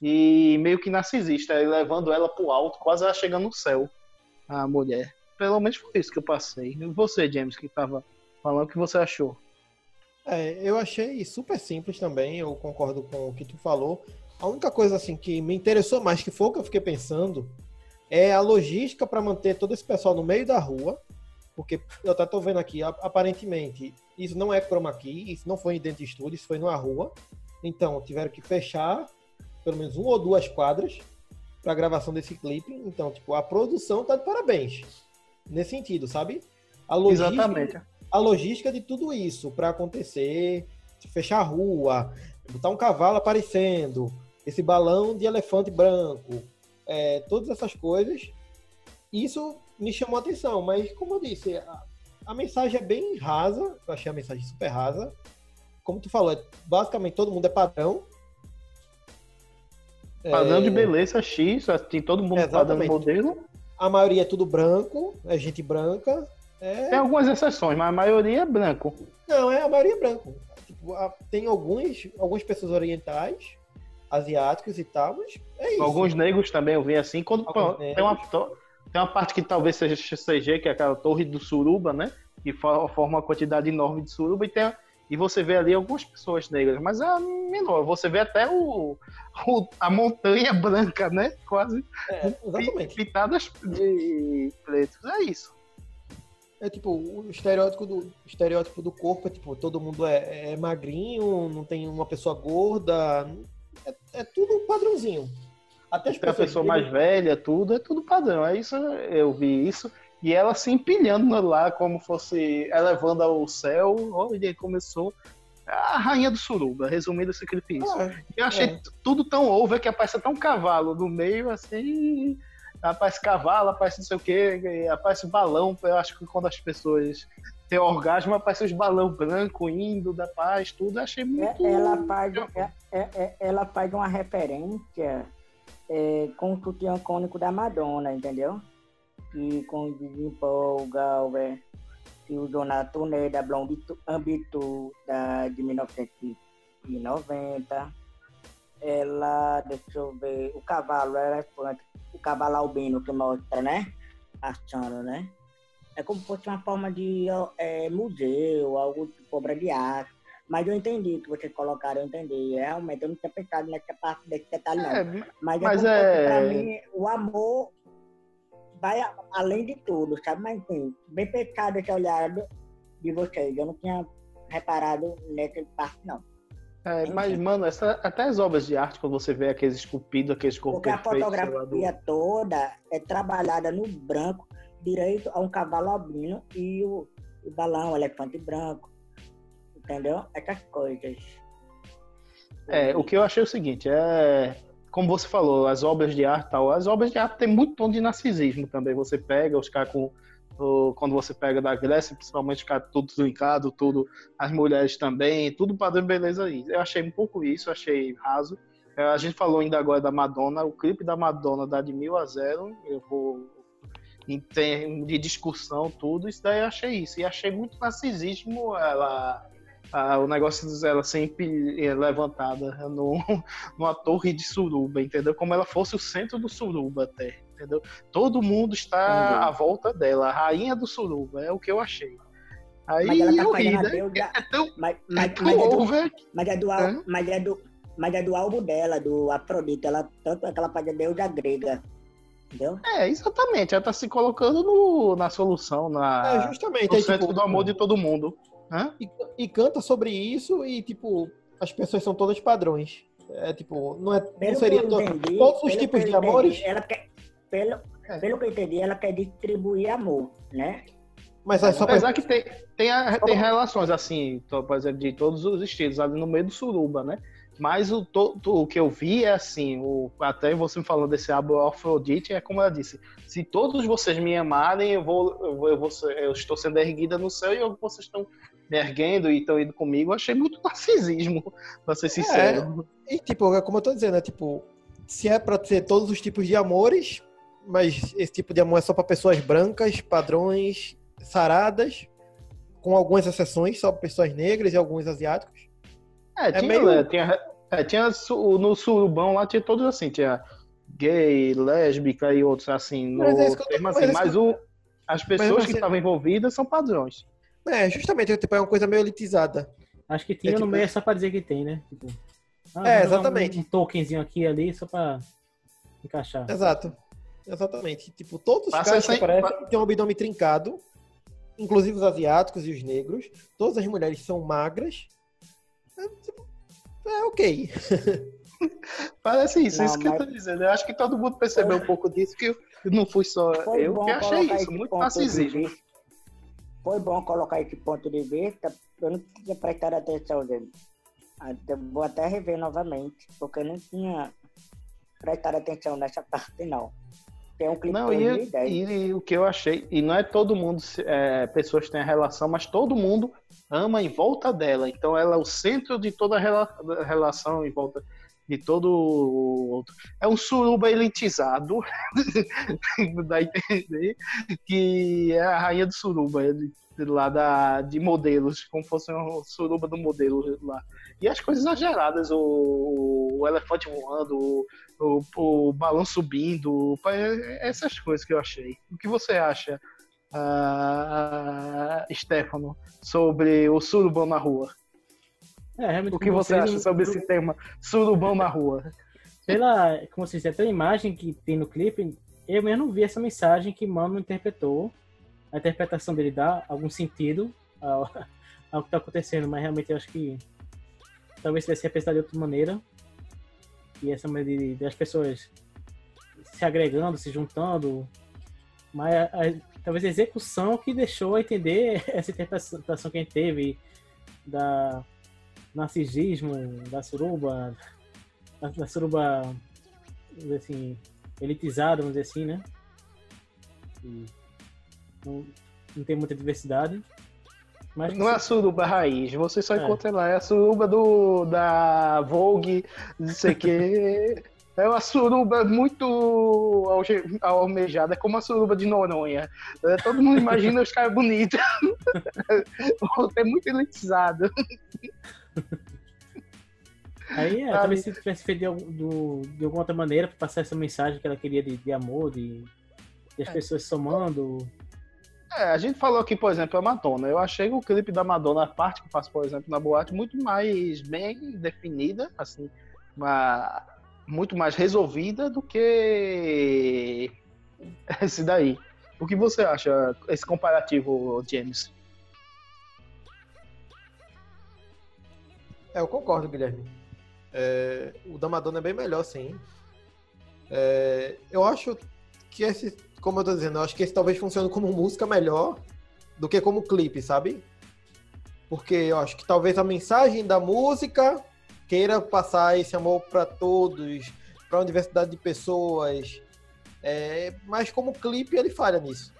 B: e meio que narcisista, levando ela pro alto, quase ela chegando no céu, a mulher. Pelo menos foi isso que eu passei. E você, James, que tava falando, o que você achou?
C: É, eu achei super simples também, eu concordo com o que tu falou. A única coisa assim que me interessou mais, que foi o que eu fiquei pensando, é a logística para manter todo esse pessoal no meio da rua, porque eu até tô vendo aqui, aparentemente, isso não é chroma key, isso não foi em dentro de estúdio, isso foi numa rua. Então, tiveram que fechar pelo menos uma ou duas quadras para gravação desse clipe. Então, tipo, a produção tá de parabéns. Nesse sentido, sabe? A logística,
B: Exatamente.
C: A logística de tudo isso para acontecer, de fechar a rua, botar um cavalo aparecendo, esse balão de elefante branco, é, todas essas coisas, isso me chamou a atenção. Mas, como eu disse, a, a mensagem é bem rasa, eu achei a mensagem super rasa. Como tu falou, é- basicamente todo mundo é padrão.
B: Padrão de
C: É,
B: beleza X, tem todo mundo padrão de modelo.
C: A maioria é tudo branco, é gente branca. É,
B: Tem algumas exceções, mas a maioria é branco.
C: Não, é a maioria é branco. Tipo, a- tem alguns, algumas pessoas orientais, asiáticos e tal, mas é isso.
B: Alguns negros também eu vi assim. Quando
C: Alguns
B: tem, uma, tem uma parte que talvez seja CG, que é aquela torre do suruba, né? Que fo- forma uma quantidade enorme de suruba e tem e você vê ali algumas pessoas negras, mas é menor. Você vê até o, o- a montanha branca, né? Quase
C: É, exatamente.
B: pintadas de pretos. É isso.
C: É tipo, o estereótipo do, o estereótipo do corpo é tipo, todo mundo é, é magrinho, não tem uma pessoa gorda. É, é tudo padrãozinho. Até as
B: Tem a
C: pessoas
B: pessoa mais velha, tudo, é tudo padrão. É isso, eu vi isso. E ela se empilhando lá como fosse elevando ao céu. Olha, começou. a rainha do suruba, resumindo esse clipe isso.
C: É,
B: Eu achei
C: é.
B: tudo tão over que aparece até um cavalo no meio, assim. Aparece cavalo, aparece não sei o que, aparece balão. Eu acho que quando as pessoas têm orgasmo, aparece os balão branco indo da paz, tudo. Eu achei
A: É,
B: muito.
A: ela, faz, é, é, é- ela faz uma referência é, com o sutiã cônico da Madonna, entendeu? E com o Desimpol, Galver, que usou na turnê da Blonde Tu- Ambitu da, de 1990. Ela, deixa eu ver, o cavalo, ela, o cavalo albino que mostra, né? Achando, né? É como se fosse uma forma de é, museu, algo tipo obra de arte. Mas eu entendi o que vocês colocaram, eu entendi. Realmente, eu não tinha pensado nessa parte desse detalhe, não.
B: É,
A: mas é
B: mas é-
A: mim, o amor vai além de tudo, sabe? Mas, enfim, bem pensado esse olhar de vocês. Eu não tinha reparado nessa parte, não.
B: É, mas, mano, essa, até as obras de arte, quando você vê aqueles esculpidos, aqueles corpos
A: Porque a
B: perfeitos, sei lá, do-
A: fotografia toda é trabalhada no branco, direito a um cavalo albino e o, o balão, o elefante branco. Entendeu? Essas coisas.
B: É, o que eu achei é o seguinte, é como você falou, as obras de arte tal, as obras de arte tem muito tom de narcisismo também. Você pega os caras com quando você pega da Grécia, principalmente os caras tudo trincado, tudo, as mulheres também, tudo padrão beleza aí. Eu achei um pouco isso, achei raso. É, A gente falou ainda agora da Madonna, o clipe da Madonna dá de mil a zero. Eu vou em termos de discussão, tudo, isso daí eu achei isso. E achei muito narcisismo ela o negócio dela sempre eh, levantada no, numa torre de suruba, entendeu? Como ela fosse o centro do suruba até, entendeu? Todo mundo está
A: Entendi.
B: à volta dela, a rainha do suruba, é o que eu achei. Aí
A: Mas ela tá
B: eu ri, né? É tão,
A: Mas,
B: é
A: mas, é do,
B: over.
A: mas, é do,
B: Hã?
A: al- mas, é do, mas é do álbum dela, do Afrodite. Ela, tanto é que ela faz a deusa grega. Entendeu?
B: É, exatamente, ela tá se colocando no- na solução,
C: É,
B: na,
C: justamente.
B: no centro
C: tipo,
B: do amor de todo mundo. Hã?
C: e, e canta sobre isso e, tipo, as pessoas são todas padrões. É, tipo, não, é, não seria
A: entendi,
C: todos os tipos de
A: entendi,
C: amores,
A: Ela quer, pelo,
B: É.
A: pelo que eu entendi, ela quer distribuir amor, né?
C: mas é só pra...
B: Apesar que tem, tem, a- tem relações, assim, por exemplo, de todos os estilos, ali no meio do suruba, né? Mas o, to- to- o que eu vi é assim, o, até você me falou desse abo Afrodite, é como ela disse, se todos vocês me amarem, eu vou, eu, vou, eu, vou eu estou sendo erguida no céu e eu- vocês estão me erguendo e estão indo comigo. Eu achei muito narcisismo, pra ser sincero.
C: E, tipo, é como eu tô dizendo, é tipo, se é pra ter todos os tipos de amores, mas esse tipo de amor é só pra pessoas brancas, padrões, saradas, com algumas exceções, só pra pessoas negras e alguns asiáticos.
B: É, tinha,
C: meio-
B: né, tinha, é, tinha no surubão lá, tinha todos assim, tinha gay, lésbica e outros assim, no
C: Mas é isso que eu tô-
B: termo
C: mas
B: assim,
C: é
B: mas
C: eu-
B: o, as pessoas
C: você-
B: que estavam envolvidas são padrões.
C: É, justamente, tipo, é uma coisa meio elitizada.
D: Acho que
C: É
D: no
C: tipo-
D: meio só pra dizer que tem, né? Tipo, ah,
C: É, exatamente.
D: Um, um tokenzinho aqui e ali só pra encaixar.
C: Exato. Exatamente. Tipo, todos os
B: Passa
C: caras que aparecem têm um abdômen trincado, inclusive os asiáticos e os negros. Todas as mulheres são magras. É, tipo, é ok.
B: Parece isso,
A: Não,
B: isso que eu
A: mas-
B: tô dizendo. Eu acho que todo mundo percebeu um pouco disso, que eu não fui só
A: Foi
B: eu que achei isso, muito
A: vista. Foi bom colocar esse ponto de vista. Eu não tinha prestado atenção dele. Até- Vou até rever novamente, porque eu não tinha prestado atenção nessa parte, não. Tem um clipe
B: Não,
A: de
B: e,
A: 2010.
B: e o que eu achei, e não é todo mundo, é, pessoas têm a relação, mas todo mundo ama em volta dela. Então ela é o centro de toda a rela- relação, em volta de todo o outro. É um suruba elitizado, dá a entender, que é a rainha do suruba, lá da, de modelos, como fosse um suruba do modelo lá. E as coisas exageradas, o, o elefante voando, o, o, o balão subindo, pa- essas coisas que eu achei. O que você acha, ah, Stefano, sobre o surubão na rua?
D: É,
B: O que você acha sobre esse tema, surubão na rua?
D: Pela, como vocês dizem, pela imagem que tem no clipe, eu mesmo vi essa mensagem que Mano interpretou. A interpretação dele dá algum sentido ao, ao que está acontecendo, mas realmente eu acho que talvez tivesse representado de outra maneira. E essa maneira de, de as pessoas se agregando, se juntando. Mas a- a- talvez a execução que deixou a entender essa interpretação que a gente teve da, narcisismo da suruba, da, da suruba, assim, elitizada, vamos dizer assim, né? E não, não tem muita diversidade. Mas
B: Não é a suruba raiz, você só
D: É.
B: encontra lá. É a suruba do, da Vogue, não sei o quê. É uma suruba muito almejada, é como a suruba de Noronha. É, todo mundo imagina os caras bonitos. é muito elitizado.
D: Aí, é,
B: Sabe?
D: talvez se tivesse feito de, do- de alguma outra maneira para passar essa mensagem que ela queria de, de amor, de, de as pessoas somando.
B: É, a gente falou aqui, por exemplo, a Madonna. Eu achei o clipe da Madonna, a parte que passa, por exemplo, na boate, muito mais bem definida, assim, uma- muito mais resolvida do que esse daí. O que você acha, esse comparativo, James?
C: É, eu concordo, Guilherme. É, o da Madonna é bem melhor, sim. É, eu acho que esse, como eu tô dizendo, eu acho que esse talvez funcione como música melhor do que como clipe, sabe? Porque eu acho que talvez a mensagem da música queira passar esse amor para todos, para uma diversidade de pessoas. É, mas como clipe ele falha nisso.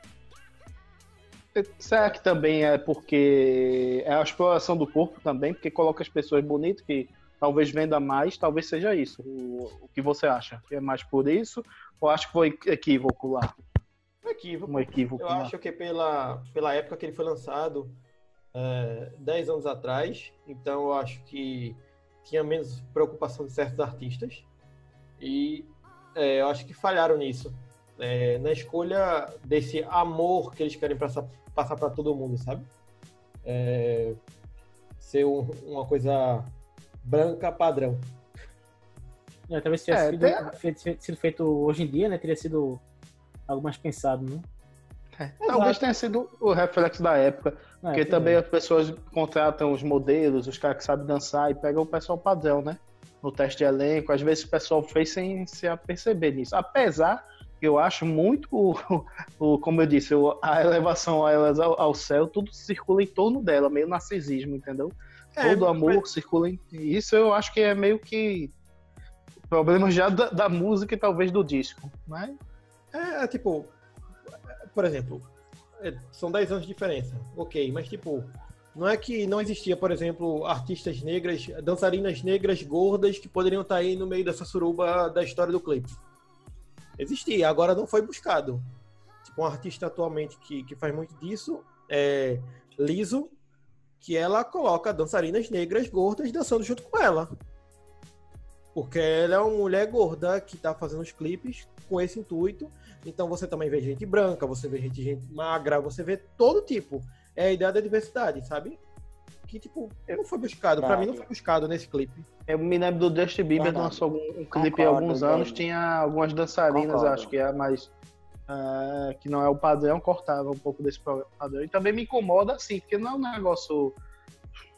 B: Será que também é porque é a exploração do corpo também, porque coloca as pessoas bonitas que talvez venda mais, talvez seja isso. O, o que você acha? É mais por isso? Ou acho que foi equívoco lá?
C: Um equívoco.
B: Um equívoco
C: Eu
B: lá.
C: acho que pela, pela época que ele foi lançado, é, 10 anos atrás, então eu acho que tinha menos preocupação de certos artistas. E é, eu acho que falharam nisso. É, na escolha desse amor que eles querem passar, passar para todo mundo, sabe? É, ser um- uma coisa branca padrão.
D: É, talvez se tivesse
B: É,
D: sido,
B: tem-
D: feito, sido feito hoje em dia, né? Teria sido algo mais pensado, né?
B: Talvez tenha sido o reflexo da época,
D: É,
B: porque
D: pois
B: também
D: é.
B: as pessoas contratam os modelos, os caras que sabem dançar e pegam o pessoal padrão, né? No teste de elenco, às vezes o pessoal fez sem se aperceber nisso. Apesar que eu acho muito, o, o- como eu disse, o- a elevação a elas ao, ao céu, tudo circula em torno dela, meio narcisismo, entendeu?
C: É,
B: Todo amor circula em. Isso eu acho que é meio que problema já da, da música e talvez do disco, né?
C: É, é, tipo, por exemplo, é, são 10 anos de diferença. Ok, mas tipo, não é que não existia, por exemplo, artistas negras, dançarinas negras gordas que poderiam estar aí no meio dessa suruba da história do clipe. Existia, agora não foi buscado. Tipo, um artista atualmente que, que faz muito disso é Liso, que ela coloca dançarinas negras gordas dançando junto com ela. Porque ela é uma mulher gorda que tá fazendo os clipes com esse intuito. Então você também vê gente branca, você vê gente, gente magra, você vê todo tipo. É a ideia da diversidade, sabe? Que, tipo, não foi buscado. Pra mim não foi buscado nesse clipe.
B: Eu me lembro do Justin Bieber
A: Verdade.
B: lançou algum- um clipe há alguns anos,
A: Guilherme.
B: tinha algumas dançarinas,
A: Concordo.
B: acho que é mais. ah, que não é o padrão, cortava um pouco desse padrão. E também me incomoda assim, porque não é um negócio.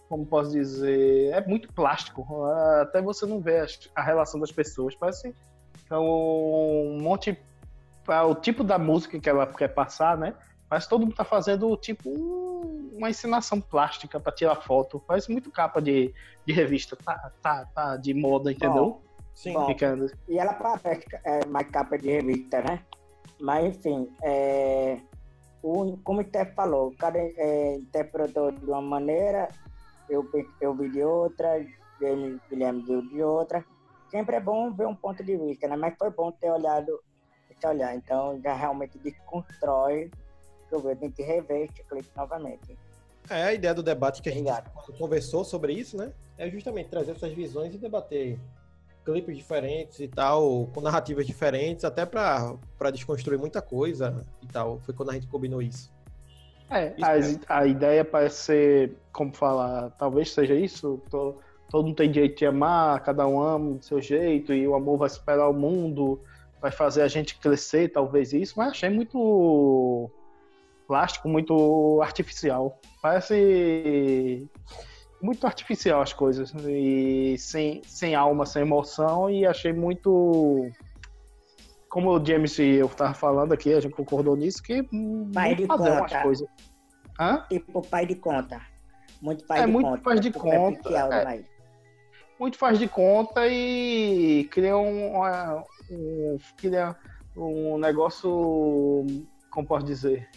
B: Como posso dizer? É muito plástico. Até você não vê a relação das pessoas. Parece que é um monte. é O tipo da música que ela quer passar, né? Que todo mundo tá fazendo tipo um- uma encenação plástica para tirar foto. Parece muito capa de, de revista. Tá, tá, tá de moda, entendeu?
C: Sim.
A: Bom,
B: Ficando.
A: E ela parece é, mais capa de revista, né? Mas, enfim, é, o, como o Steph falou, o cara é, interpretou de uma maneira, eu, eu vi de outra, Guilherme viu de outra. Sempre é bom ver um ponto de vista, né? Mas foi bom ter olhado esse olhar. Então, já realmente desconstrói, que eu vi, tem que rever esse clipe novamente.
C: É a ideia do debate que a gente
A: Obrigado.
C: conversou sobre isso, né? É justamente trazer essas visões e debater clipes diferentes e tal, com narrativas diferentes, até pra desconstruir muita coisa e tal. Foi quando a gente combinou isso.
B: É, as- a ideia parece ser, como falar, talvez seja isso. to- todo mundo tem direito de amar, cada um ama do seu jeito, e o amor vai superar o mundo, vai fazer a gente crescer, talvez isso, mas achei muito plástico, muito artificial. Parece muito artificial as coisas, e sem, sem alma, sem emoção, e achei muito. Como o James e eu tava falando aqui, a gente concordou nisso, que
A: Pai de
B: as
A: conta.
B: coisas. Hã?
A: Tipo pai de conta. Muito faz
B: É,
A: de
B: muito
A: conta.
B: faz de
A: Tipo,
B: conta,
A: artificial
B: é. muito faz de conta e cria um, uma- um, cria um negócio, como posso dizer,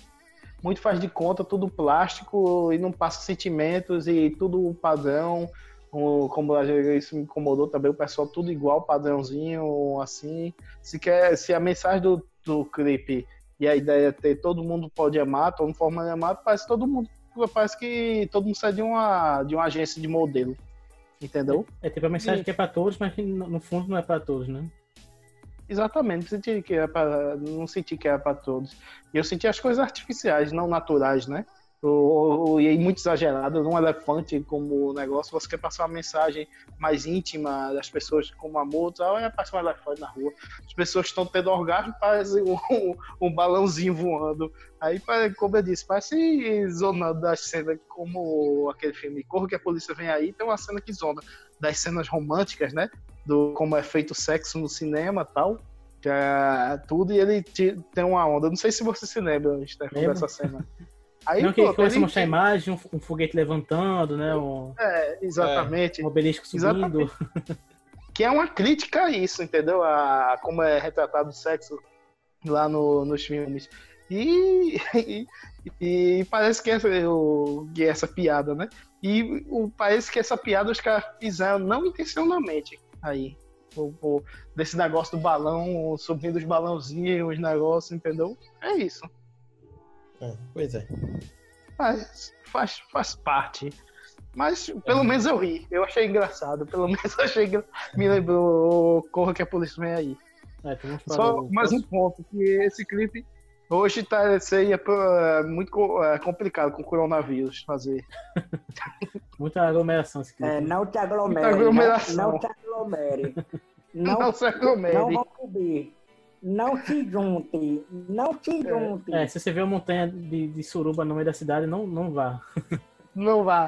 B: muito faz de conta, tudo plástico e não passa sentimentos e tudo padrão, como a gente- isso me incomodou também, o pessoal tudo igual, padrãozinho, assim, se quer, se a mensagem do, do clipe e a ideia é ter todo mundo pode amar, todo mundo forma de amar, parece todo mundo, parece que todo mundo sai de uma, de uma agência de modelo, entendeu?
D: É tipo a mensagem que é pra todos, mas que no fundo não é pra todos, né?
B: Exatamente, não senti que era pra, não senti que era para todos. E eu senti as coisas artificiais, não naturais, né? O, o- e muito exagerado, um elefante como negócio, você quer passar uma mensagem mais íntima das pessoas como amor, tal, é passar um elefante na rua. As pessoas estão tendo orgasmo, parece um, um balãozinho voando. Aí, como eu disse, parece zona das cenas, como aquele filme Corro que a Polícia Vem Aí, tem uma cena que zona das cenas românticas, né? Do como é feito o sexo no cinema tal. Que é tudo, e ele te- tem uma onda. Não sei se você se lembra, Stefan, dessa cena. Aí,
D: não, que
B: pô,
D: começa a mostrar a imagem, um, um foguete levantando, né? Um,
B: É, exatamente.
D: um obelisco subindo.
B: Exatamente. Que é uma crítica a isso, entendeu? A como é retratado o sexo lá no- nos filmes. E, e, e parece que essa, o- que essa piada, né? E o, parece que essa piada os caras fizeram não intencionalmente aí. O, o- desse negócio do balão, subindo os balãozinhos, os negócios, entendeu? É isso.
C: É, pois é.
B: Faz, faz, faz parte. Mas pelo menos eu ri. Eu achei engraçado. Pelo menos eu achei engra... Me lembrou Corra que a polícia vem aí.
D: É,
B: Só mais um ponto, que esse clipe hoje tá, seria muito co- é, complicado com o coronavírus fazer.
D: Muita aglomeração esse clipe.
A: É, não te aglomere.
B: Muita aglomeração.
A: Não, não te aglomere.
B: Não,
A: Não,
B: se aglomere.
A: não vão. Não se junte. Não se junte.
D: É, se você vê uma montanha de, de suruba no meio da cidade, não, não vá.
B: Não vá.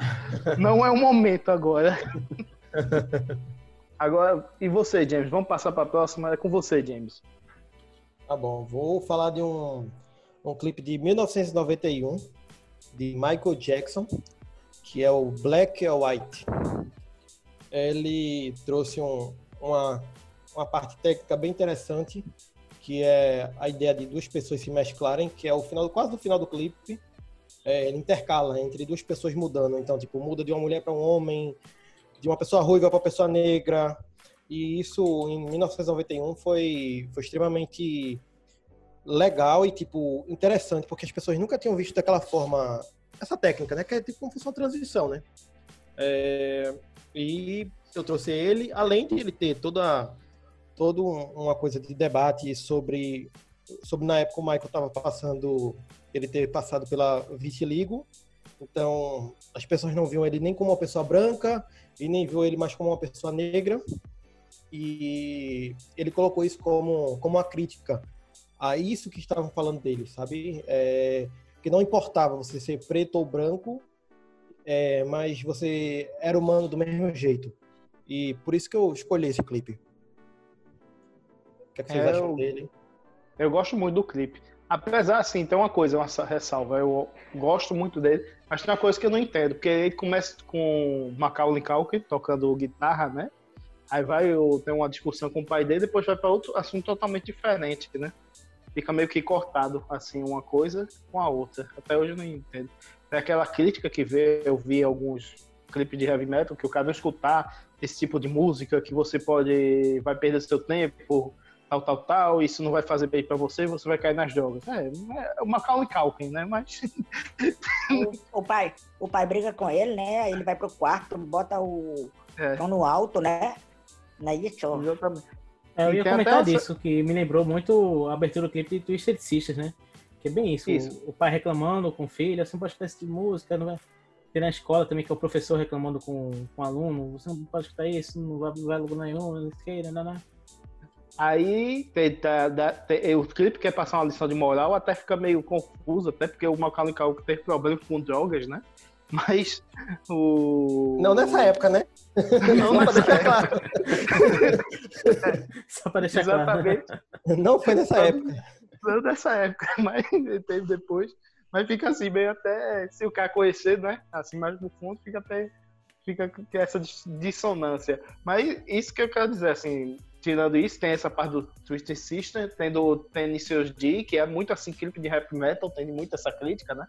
B: Não é o momento agora. Agora, e você, James? Vamos passar para a próxima. É com você, James.
C: Tá bom, vou falar de um, um clipe de 1991 de Michael Jackson, que é o Black or White. Ele trouxe um- uma, uma parte técnica bem interessante, que é a ideia de duas pessoas se mesclarem, que é o final, quase no final do clipe. É, ele intercala entre duas pessoas mudando, então tipo muda de uma mulher para um homem, de uma pessoa ruiva para uma pessoa negra. E isso em 1991 foi, foi extremamente legal e tipo interessante, porque as pessoas nunca tinham visto daquela forma essa técnica, né? Que é tipo como se fosse uma transição, né? É, e eu trouxe ele, além de ele ter toda toda um- uma coisa de debate sobre sobre na época o Michael estava passando ele ter passado pela vitiligo, então as pessoas não viam ele nem como uma pessoa branca e nem viu ele mais como uma pessoa negra e ele colocou isso como como uma crítica a isso que estavam falando dele, sabe? É, que não importava você ser preto ou branco, é, mas você era humano do mesmo jeito. E por isso que eu escolhi esse clipe. O que, é que vocês
B: É,
C: acham
B: eu-
C: dele?
B: Eu gosto muito do clipe. Apesar, assim, tem uma coisa, uma ressalva. Eu gosto muito dele, mas tem uma coisa que eu não entendo, porque ele começa com Macaulay Culkin tocando guitarra, né? Aí vai, tem uma discussão com o pai dele, depois vai para outro assunto totalmente diferente, né? Fica meio que cortado, assim, uma coisa com a outra. Até hoje eu não entendo. Tem aquela crítica que vê, eu vi alguns clipes de heavy metal, que o cara não escutar esse tipo de música, que você pode, vai perder seu tempo, tal, tal, tal, isso não vai fazer bem pra você, você vai cair nas drogas. É, é o Macaulay Culkin, né? Mas
A: O, o pai, o pai briga com ele, né? Ele vai pro quarto, bota o
B: É.
A: no alto, né? Não é isso?
B: exatamente.
D: É, eu ia comentar
B: essa-
D: disso, que me lembrou muito a abertura do clipe de Twisted Sisters, né? Que é bem isso, o-
B: Isso.
D: O, pai reclamando com o filho, você não pode escutar esse tipo de música, não vai... Tem na escola também, que é o professor reclamando com, com o aluno, você não pode escutar isso, não vai, não vai lugar nenhum, não sei, não, não, não.
B: Aí tem, tá- dá- tem- o clipe quer passar uma lição de moral, até fica meio confuso, até porque o Macaulay Culkin teve problema com drogas, né? Mas o.
C: Não nessa época, né?
B: Não
C: Só pra
B: nessa
C: deixar
B: época.
C: claro.
D: Só pra deixar claro.
B: Exatamente.
C: Não foi nessa época.
B: Não nessa época, mas teve depois. Mas fica assim, meio até. Se o cara conhecer, né? Assim, mais no fundo, fica até. Fica com essa dis- dissonância. Mas isso que eu quero dizer, assim, tirando isso, tem essa parte do Twisted Sister, tem do Tenacious D, que é muito assim, clipe de rap metal, tem muito essa crítica, né?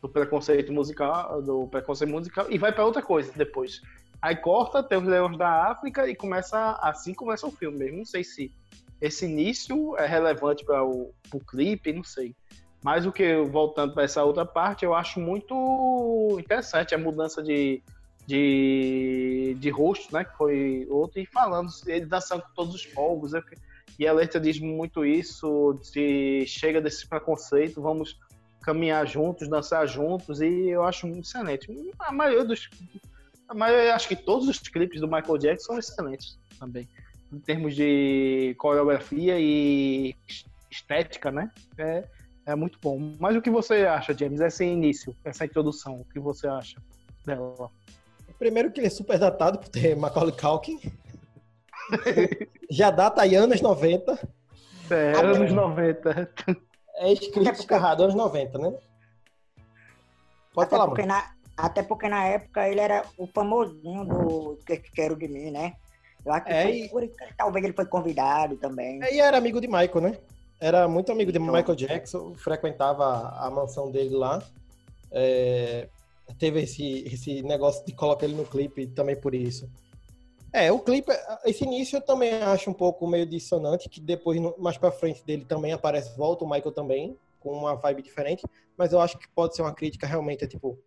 B: Do preconceito musical, do preconceito musical, e vai pra outra coisa depois. Aí corta, tem os Leões da África e começa, assim começa o filme mesmo. Não sei se esse início é relevante para o clipe, não sei. Mas o que, voltando para essa outra parte, eu acho muito interessante a mudança de, de, de rosto, né? Que foi outro, e falando, ele dançando com todos os fogos. né, E a letra diz muito isso, de chega desse preconceito, vamos caminhar juntos, dançar juntos, e eu acho excelente. A maioria dos. A maioria, acho que todos os clipes do Michael Jackson são excelentes também. Em termos de coreografia e estética, né? É, é muito bom. Mas o que você acha, James? Esse início, essa introdução, o que você acha dela?
C: Primeiro que ele é super datado por ter Macaulay Culkin. Já data aí anos 90.
B: É, anos 90.
C: É escrito errado, anos 90, né? Pode
A: até
C: falar,
A: porque
C: mano.
A: na Até porque na época ele era o famosinho do Que Quero de Mim, né? Eu acho que
C: É,
A: foi
C: e-
A: por talvez ele foi convidado também.
C: E era amigo de Michael, né? Era muito amigo de
A: Então.
C: Michael Jackson, frequentava a mansão dele lá. É, teve esse, esse negócio de colocar ele no clipe também por isso. É, o clipe, esse início eu também acho um pouco meio dissonante, que depois, mais pra frente dele também aparece, volta o Michael também, com uma vibe diferente, mas eu acho que pode ser uma crítica realmente, é tipo,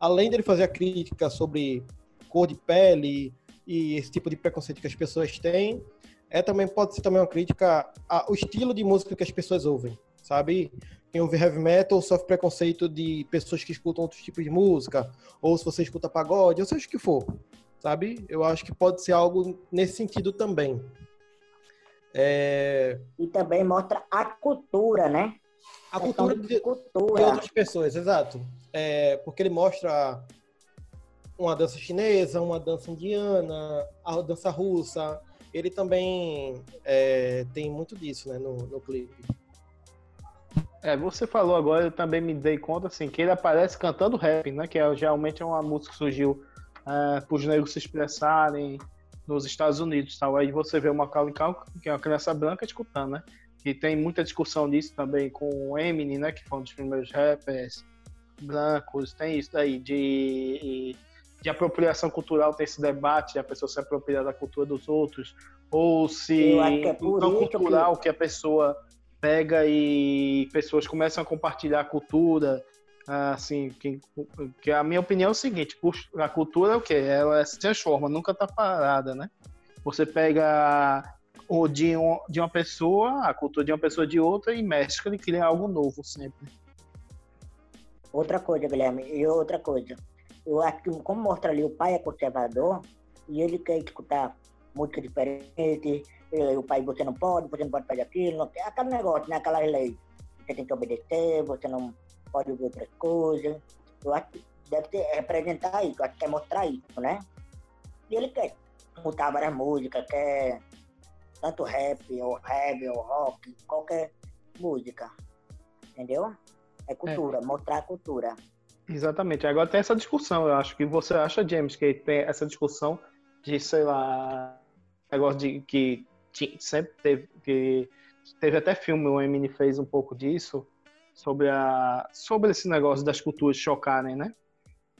C: além dele fazer a crítica sobre cor de pele e esse tipo de preconceito que as pessoas têm, é também pode ser também uma crítica ao estilo de música que as pessoas ouvem, sabe? Quem ouve heavy metal sofre preconceito de pessoas que escutam outros tipos de música, ou se você escuta pagode, ou seja o que for, sabe? Eu acho que pode ser algo nesse sentido também. É,
A: E também mostra a cultura, né?
C: a cultura
A: de
C: de, de
A: cultura.
C: outras pessoas, exato. É, porque ele mostra uma dança chinesa, uma dança indiana, a dança russa. Ele também é, tem muito disso, né, no, no clipe.
B: É, você falou agora, eu também me dei conta assim, que ele aparece cantando rap, né? Que é, geralmente é uma música que surgiu é, para os negros se expressarem nos Estados Unidos. Tal. Aí você vê o Macaulay Culkin, que é uma criança branca, escutando, né? E tem muita discussão disso também com o Eminem, né? Que foi um dos primeiros rappers brancos. Tem isso daí de, de apropriação cultural, tem esse debate de a pessoa se apropriar da cultura dos outros, ou se
A: é que-
B: cultural que a pessoa pega e pessoas começam a compartilhar a cultura, assim, que, que a minha opinião é o seguinte, a cultura é o quê? Ela se transforma, nunca tá parada, né? Você pega o de, um, de uma pessoa, a cultura de uma pessoa de outra e mescla e cria algo novo sempre.
A: Outra coisa, Guilherme, e outra coisa. Eu acho que, como mostra ali, o pai é conservador e ele quer escutar música diferente. O pai, você não pode, você não pode fazer aquilo. Não, aquele negócio, né? Aquelas leis. Você tem que obedecer, você não pode ouvir outras coisas. Eu acho que deve ter, representar isso, eu acho que quer mostrar isso, né? E ele quer escutar várias músicas, quer tanto rap, ou reggae, ou rock, qualquer música. Entendeu? É cultura, mostrar a cultura.
B: Exatamente. Agora tem essa discussão, eu acho que você acha, James, que tem essa discussão de, sei lá, negócio de que sempre teve que teve até filme, o Eminem fez um pouco disso sobre a sobre esse negócio das culturas chocarem, né?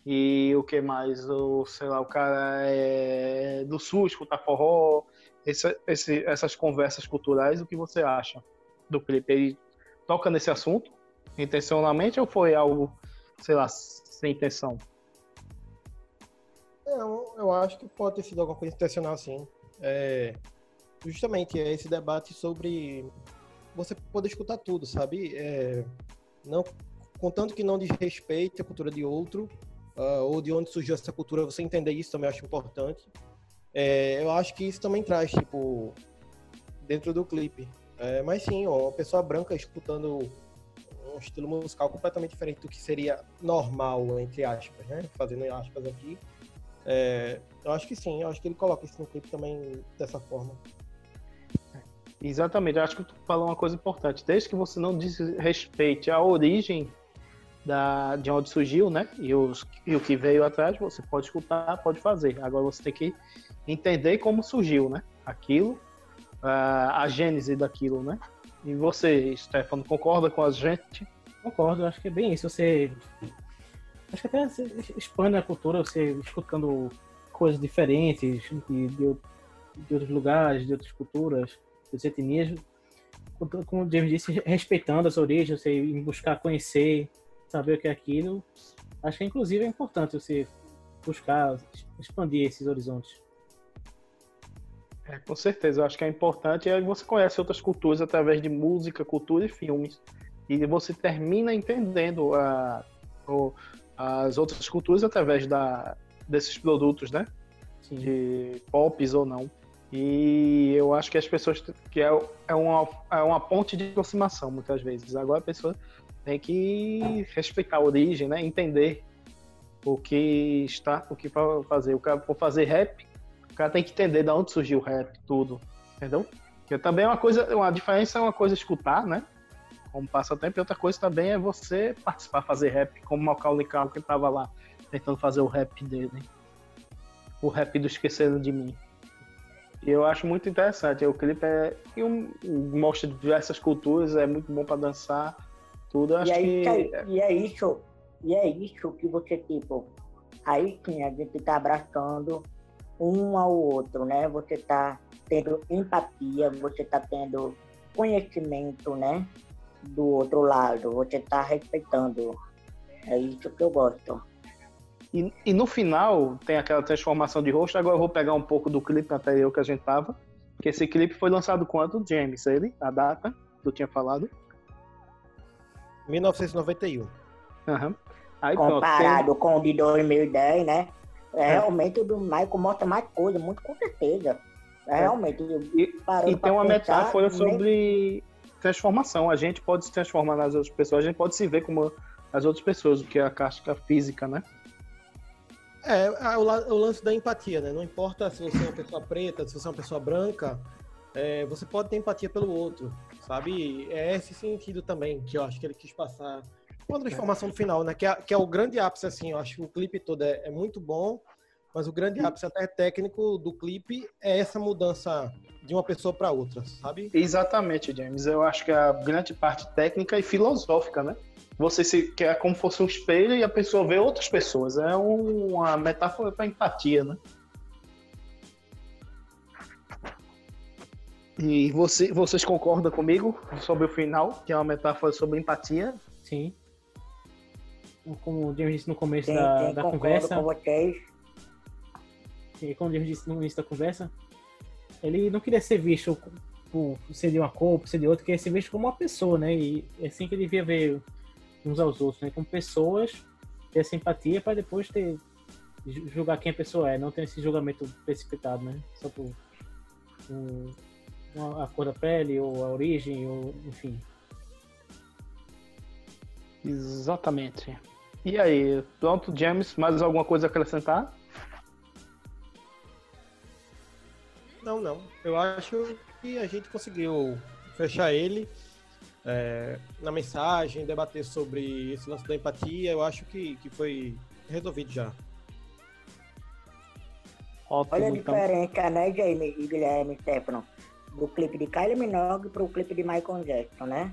B: E o que mais? O, sei lá, o cara é do sul, escuta forró, esse, esse, essas conversas culturais, o que você acha do clipe? Ele toca nesse assunto intencionalmente ou foi algo, sei lá, sem intenção?
C: Não, eu acho que pode ter sido alguma coisa intencional, sim. É, justamente é esse debate sobre você poder escutar tudo, sabe? É, não, contanto que não desrespeite a cultura de outro, ah, ou de onde surgiu essa cultura, você entender isso também acho importante. É, eu acho que isso também traz, tipo, dentro do clipe. É, mas sim, ó, uma pessoa branca escutando um estilo musical completamente diferente do que seria normal, entre aspas, né? Fazendo aspas aqui. É, eu acho que sim, eu acho que ele coloca isso no clipe também dessa forma.
B: Exatamente, acho que tu falou uma coisa importante. Desde que você não desrespeite a origem da, de onde surgiu, né? E, os, e o que veio atrás, você pode escutar, pode fazer. Agora você tem que entender como surgiu, né? Aquilo, a, a gênese daquilo, né? E você, Stefano, concorda com a gente?
D: Concordo, acho que é bem isso. Você. Acho que até expande a cultura, você escutando coisas diferentes de, de, de outros lugares, de outras culturas, outras etnias. Como o James disse, respeitando as origens, você ir buscar conhecer, saber o que é aquilo. Acho que inclusive é importante você buscar expandir esses horizontes.
B: É, com certeza, eu acho que é importante. Aí você conhece outras culturas através de música, cultura e filmes. E você termina entendendo a, as outras culturas através da, desses produtos, né?
D: Sim.
B: De pops ou não. E eu acho que as pessoas que é, é, uma, é uma ponte de aproximação muitas vezes. Agora a pessoa tem que respeitar a origem, né? Entender o que está, o que para fazer. O cara for fazer rap, o cara tem que entender de onde surgiu o rap, tudo, entendeu? Porque também é uma coisa, uma diferença é uma coisa escutar, né? Como passatempo, e outra coisa também é você participar, fazer rap, como o Macaulay Culkin que estava lá tentando fazer o rap dele, o rap do Esqueceram de Mim. E eu acho muito interessante. O clipe é um, mostra diversas culturas, é muito bom para dançar, tudo. Acho
A: E aí,
B: que
A: tá- e é isso, e é isso que você, tipo, aí sim a gente tá abraçando um ao outro, né? Você tá tendo empatia, você tá tendo conhecimento, né? Do outro lado, você tá respeitando. É isso que eu gosto.
B: E, e no final tem aquela transformação de rosto. Agora eu vou pegar um pouco do clipe anterior que a gente tava. Porque esse clipe foi lançado quando, James? Ele, a data, tu tinha falado.
C: 1991.
B: Aham. Aí pronto.
A: Comparado com o de 2010, né? É, Realmente o do Michael mostra mais coisa, muito com certeza. É, realmente.
B: E, e tem uma
A: pensar,
B: metáfora
A: nem-
B: sobre transformação. A gente pode se transformar nas outras pessoas, a gente pode se ver como as outras pessoas, o que é a casca física, né?
C: É, o lance da empatia, né? Não importa se você é uma pessoa preta, se você é uma pessoa branca, é, você pode ter empatia pelo outro, sabe? É esse sentido também que eu acho que ele quis passar. Uma transformação no final, né? Que é, que é o grande ápice, assim. Eu acho que o clipe todo é, é muito bom, mas o grande ápice até técnico do clipe é essa mudança de uma pessoa para outra, sabe?
B: Exatamente, James. Eu acho que a grande parte técnica e filosófica, né? Você se quer como fosse um espelho e a pessoa vê outras pessoas. É um- uma metáfora para empatia, né? E você, vocês concordam comigo sobre o final, que é uma metáfora sobre empatia?
D: Sim. Como o James disse no começo
A: Sim,
D: da,
A: sim,
D: da conversa,
A: com vocês.
D: e como o James disse no início da conversa, ele não queria ser visto por ser de uma cor, por ser de outra, queria ser visto como uma pessoa, né? E é assim que ele devia ver uns aos outros, né? Como pessoas, ter essa empatia para depois ter ju- julgar quem a pessoa é, não ter esse julgamento precipitado, né? Só por um, a cor da pele, ou a origem, ou enfim.
B: Exatamente. E aí, pronto, James, mais alguma coisa a acrescentar?
C: Não, não. Eu acho que a gente conseguiu fechar ele é, na mensagem, debater sobre esse lance da empatia. Eu acho que, que foi resolvido já.
B: Ótimo,
A: Olha a
B: então.
A: diferença, né, Jamie e Guilherme Stefano? Do clipe de Kylie Minogue pro clipe de Michael Jackson, né?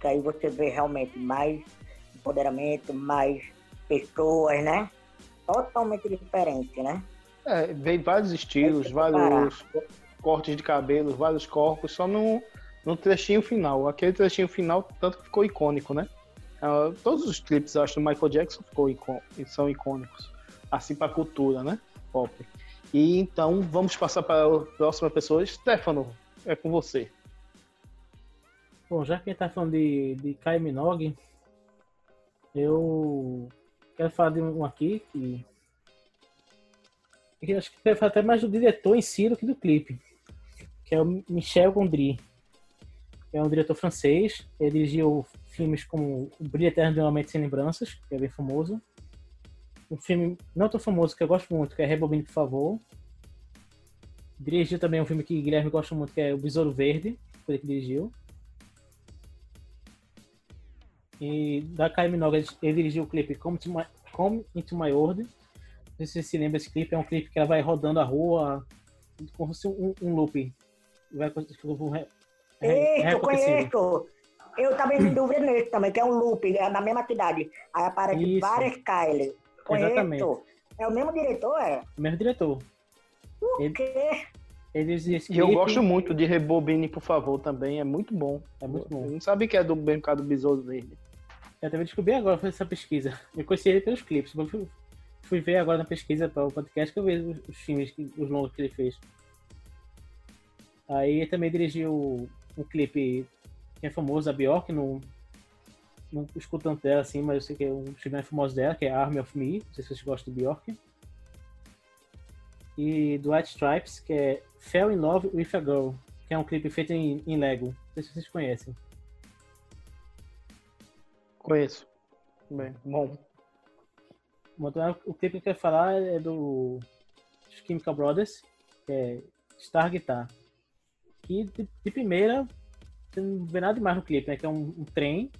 A: Que aí você vê realmente mais empoderamento, mais pessoas, né? Totalmente diferente, né?
B: É, vem vários estilos, vários cortes de cabelo, vários corpos, só no, no trechinho final. Aquele trechinho final, tanto que ficou icônico, né? Ah, todos os clipes, acho, do Michael Jackson ficou são icônicos. Assim pra cultura, né? Pop. E então, vamos passar para a próxima pessoa. Stefano, é com você.
D: Bom, já que a gente tá falando de, de Kylie Minogue, eu quero falar de um aqui que, eu acho que quero falar até mais do diretor em si do que do clipe, que é o Michel Gondry. É um diretor francês, ele dirigiu filmes como O Brilho Eterno de uma Mente Sem Lembranças, que é bem famoso. Um filme não tão famoso que eu gosto muito, que é Rebobine, por favor. Dirigiu também um filme que Guilherme gosta muito, que é O Besouro Verde, foi ele que dirigiu. E da Kylie Minogue, ele- dirigiu o clipe Come, to My, Come Into My World. Não sei se você se lembra desse clipe, é um clipe que ela vai rodando a rua como se um, um loop. Vai
A: Eita, eu conheço. Eu também me dúvida nesse também, que é um loop, é na mesma cidade. Aí aparece
D: Isso.
A: várias Kylie. Conheço.
D: Exatamente.
A: É o mesmo diretor, é?
D: O mesmo diretor.
A: O
D: Ele-
A: quê?
D: Ele dirigiu esse
B: E eu gosto muito de Rebobine, por favor, também. É muito bom.
D: É muito bom.
B: Não sabia que é do Mercado Besouro dele.
D: Eu também descobri agora, foi essa pesquisa. Eu conheci ele pelos clipes. Fui, fui ver agora na pesquisa para o podcast que eu vejo os, os filmes, os longos que ele fez. Aí ele também dirigiu um clipe que é famoso, da Bjork, no, não escuto tanto dela assim, mas eu sei que é um dos mais famosos dela, que é Army of Me. Não sei se vocês gostam do Bjork. E do White Stripes, que é Fell in Love with a Girl, que é um clipe feito em, em Lego. Não sei se vocês conhecem.
B: Conheço. Bem, bom.
D: Então, o clipe que eu quero falar é do Chemical Brothers, que é Star Guitar. Que de, de primeira não vê nada demais no clipe, né? Que é um, um trem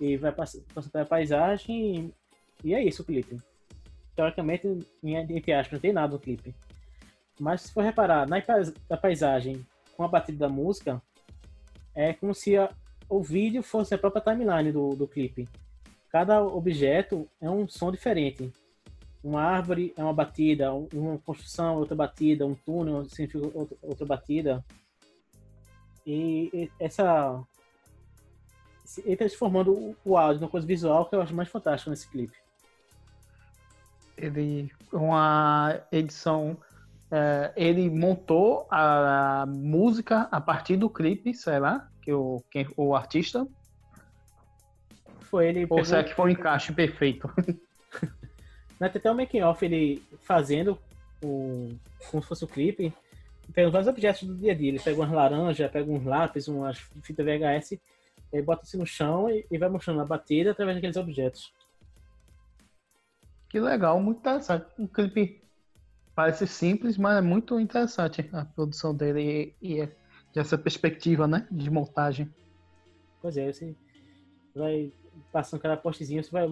D: e vai passando pela paisagem e, e é isso o clipe. Teoricamente, em- entre aspas, não tem nada no clipe. Mas se for reparar na na paisagem com a batida da música, é como se a- o vídeo fosse a própria timeline do, do clipe cada objeto é um som diferente. Uma árvore é uma batida, um- uma construção é outra batida, um túnel significa outra, outra batida. E, essa. Ele está transformando o, áudio numa coisa visual que eu acho mais fantástico nesse clipe.
B: Ele, uma edição, é, ele montou a música a partir do clipe, será? Que o, quem, o artista?
D: Foi ele.
B: Ou será que foi um encaixe perfeito?
D: Tem até o making off ele fazendo o, como se fosse o clipe, pegando vários objetos do dia a dia. Ele pega umas laranjas, pega uns lápis, umas fitas VHS, ele bota assim no chão e, e vai mostrando a batida através daqueles objetos.
B: Que legal, muito interessante. Um clipe parece simples, mas é muito interessante a produção dele e, e essa perspectiva, né, de montagem.
D: Pois é, você vai passando cada postezinho, você vai.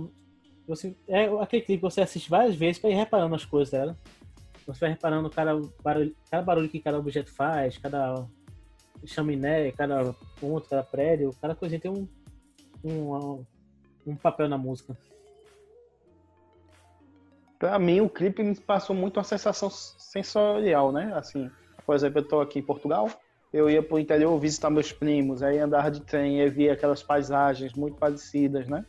D: Você, é aquele clipe que você assiste várias vezes para ir reparando as coisas dela. Você vai reparando cada barulho, cada barulho que cada objeto faz, cada chaminé, cada ponto, cada prédio, cada coisinha tem um, um, um papel na música.
B: Pra mim, o clipe me passou muito uma sensação sensorial, né? Assim, por exemplo, eu tô aqui em Portugal, eu ia pro interior visitar meus primos, aí andava de trem e via aquelas paisagens muito parecidas, né?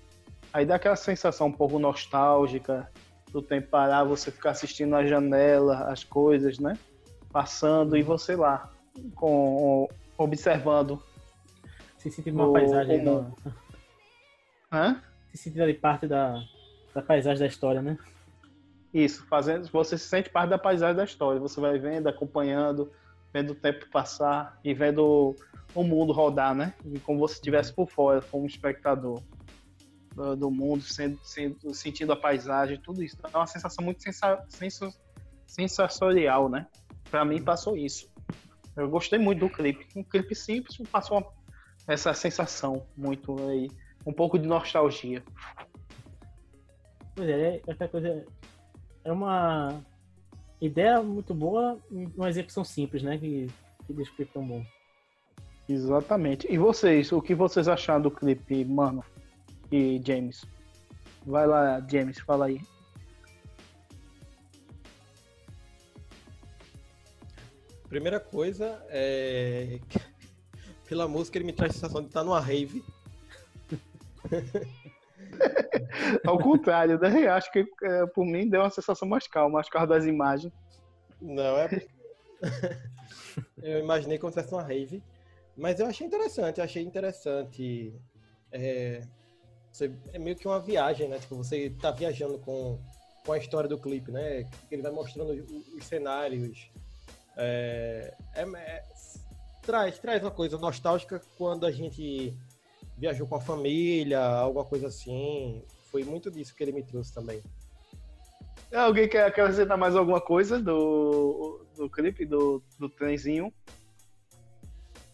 B: Aí dá aquela sensação um pouco nostálgica do tempo parar, você ficar assistindo a janela, as coisas, né? Passando e você lá, com, observando.
D: Se sentindo uma
B: O-
D: paisagem.
B: o-
D: da-
B: Hã?
D: se sentindo ali parte da, da paisagem da história, né?
B: Isso, fazendo, você se sente parte da paisagem da história. Você vai vendo, acompanhando, vendo o tempo passar e vendo o mundo rodar, né? E como se estivesse por fora, como espectador do, do mundo, sendo, sendo- sentindo a paisagem, tudo isso. É uma sensação muito sensa, sensorial, né? Pra mim passou isso. Eu gostei muito do clipe. Um clipe simples, passou uma- essa sensação muito aí, um pouco de nostalgia.
D: Pois é, é essa coisa. É uma ideia muito boa, uma execução simples, né? Que, que deixa o clipe tão bom.
B: Exatamente. E vocês, o que vocês acharam do clipe, mano? E James? Vai lá, James, fala aí.
C: Primeira coisa é. Pela música ele me traz a sensação de estar numa rave.
B: Ao contrário, né? Acho que é, por mim deu uma sensação mais calma, acho que causa das imagens.
C: Não, é. eu imaginei como se fosse uma rave. Mas eu achei interessante, eu achei interessante. É, você- é meio que uma viagem, né? Tipo, você tá viajando com, com a história do clipe, né? Ele vai mostrando os, os cenários. É, é- é- traz, traz uma coisa nostálgica quando a gente viajou com a família, alguma coisa assim. Foi muito disso que ele me trouxe também.
B: Alguém quer acrescentar mais alguma coisa do, do clipe, do, do trenzinho?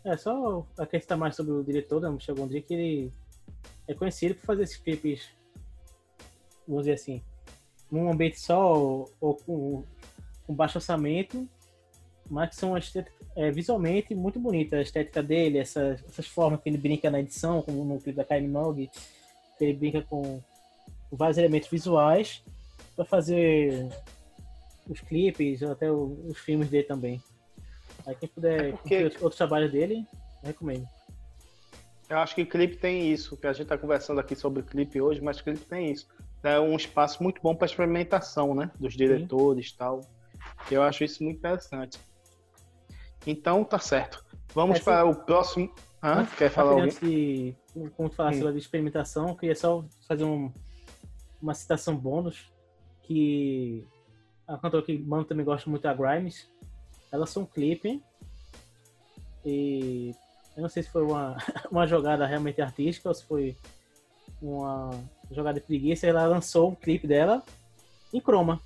D: É só acrescentar mais sobre o diretor da Michel Gondry, que ele é conhecido por fazer esses clipes, vamos dizer assim, num ambiente só ou, ou com, com baixo orçamento, mas que são estética, é, visualmente muito bonitas. A estética dele, essas, essas formas que ele brinca na edição, como no clipe da Kylie Minogue, que ele brinca com, vários elementos visuais para fazer os clipes ou até os filmes dele também. Aí quem puder
B: porque-
D: curtir outros, trabalhos dele, recomendo.
B: Eu acho que clipe tem isso, que a gente tá conversando aqui sobre clipe hoje, mas clipe tem isso. É um espaço muito bom para experimentação, né? Dos diretores e tal. Eu acho isso muito interessante. Então, tá certo. Vamos
D: É,
B: para o próximo. Hã?
D: Antes-
B: Quer falar
D: rapidinho,
B: alguém?
D: Antes de, como falasse
B: Hum.
D: de experimentação, eu queria só fazer um- uma citação bônus que a cantora que Mano também gosta muito, a Grimes, ela lançou um clipe e eu não sei se foi uma, uma jogada realmente artística ou se foi uma jogada de preguiça, ela lançou um clipe dela em croma,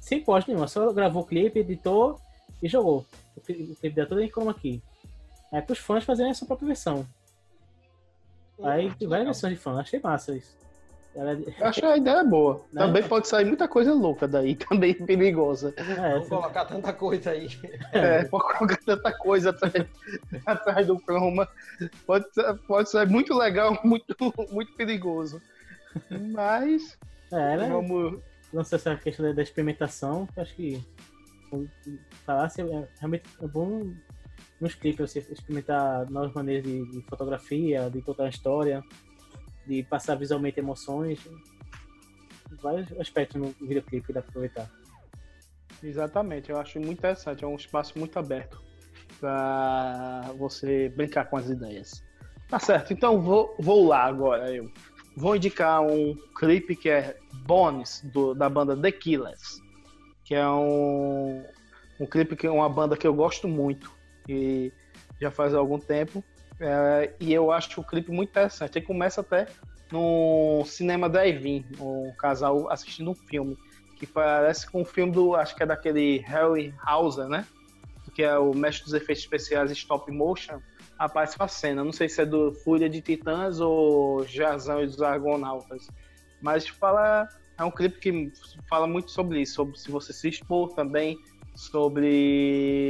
D: sem pós nenhuma, só gravou o clipe, editou e jogou. O cli- o clipe dela todo em chroma aqui. Aí pros fãs fazerem a sua própria versão. Aí tem várias versões de fã, achei massa isso. Ela,
B: Eu acho a ideia boa.
D: Né?
B: Também pode sair muita coisa louca daí, também perigosa.
D: é,
C: Vamos colocar tanta coisa aí.
B: É, pode colocar tanta coisa atrás, atrás do chroma. Pode, pode ser muito legal, muito, muito perigoso. Mas
D: é, ela
B: vamos.
D: lançou essa questão da- experimentação, que acho que como falasse, é, realmente é bom nos clipes você experimentar novas maneiras de, de fotografia, de contar uma história, de passar visualmente emoções. Vários aspectos no videoclipe dá pra aproveitar.
B: Exatamente, eu acho muito interessante. É um espaço muito aberto para você brincar com as ideias. Tá certo, então vou, vou lá agora. Eu vou indicar um clipe que é Bones, do, da banda The Killers, que é um, um clipe que é uma banda que eu gosto muito e já faz algum tempo. É, e eu acho o clipe muito interessante. Ele começa até no cinema drive-in, um casal assistindo um filme que parece com um filme do, acho que é daquele Harry Hauser, né? Que é o mestre dos efeitos especiais stop motion. Aparece uma cena, não sei se é do Fúria de Titãs ou Jazão e dos Argonautas, mas fala é um clipe que fala muito sobre isso, sobre se você se expor também, sobre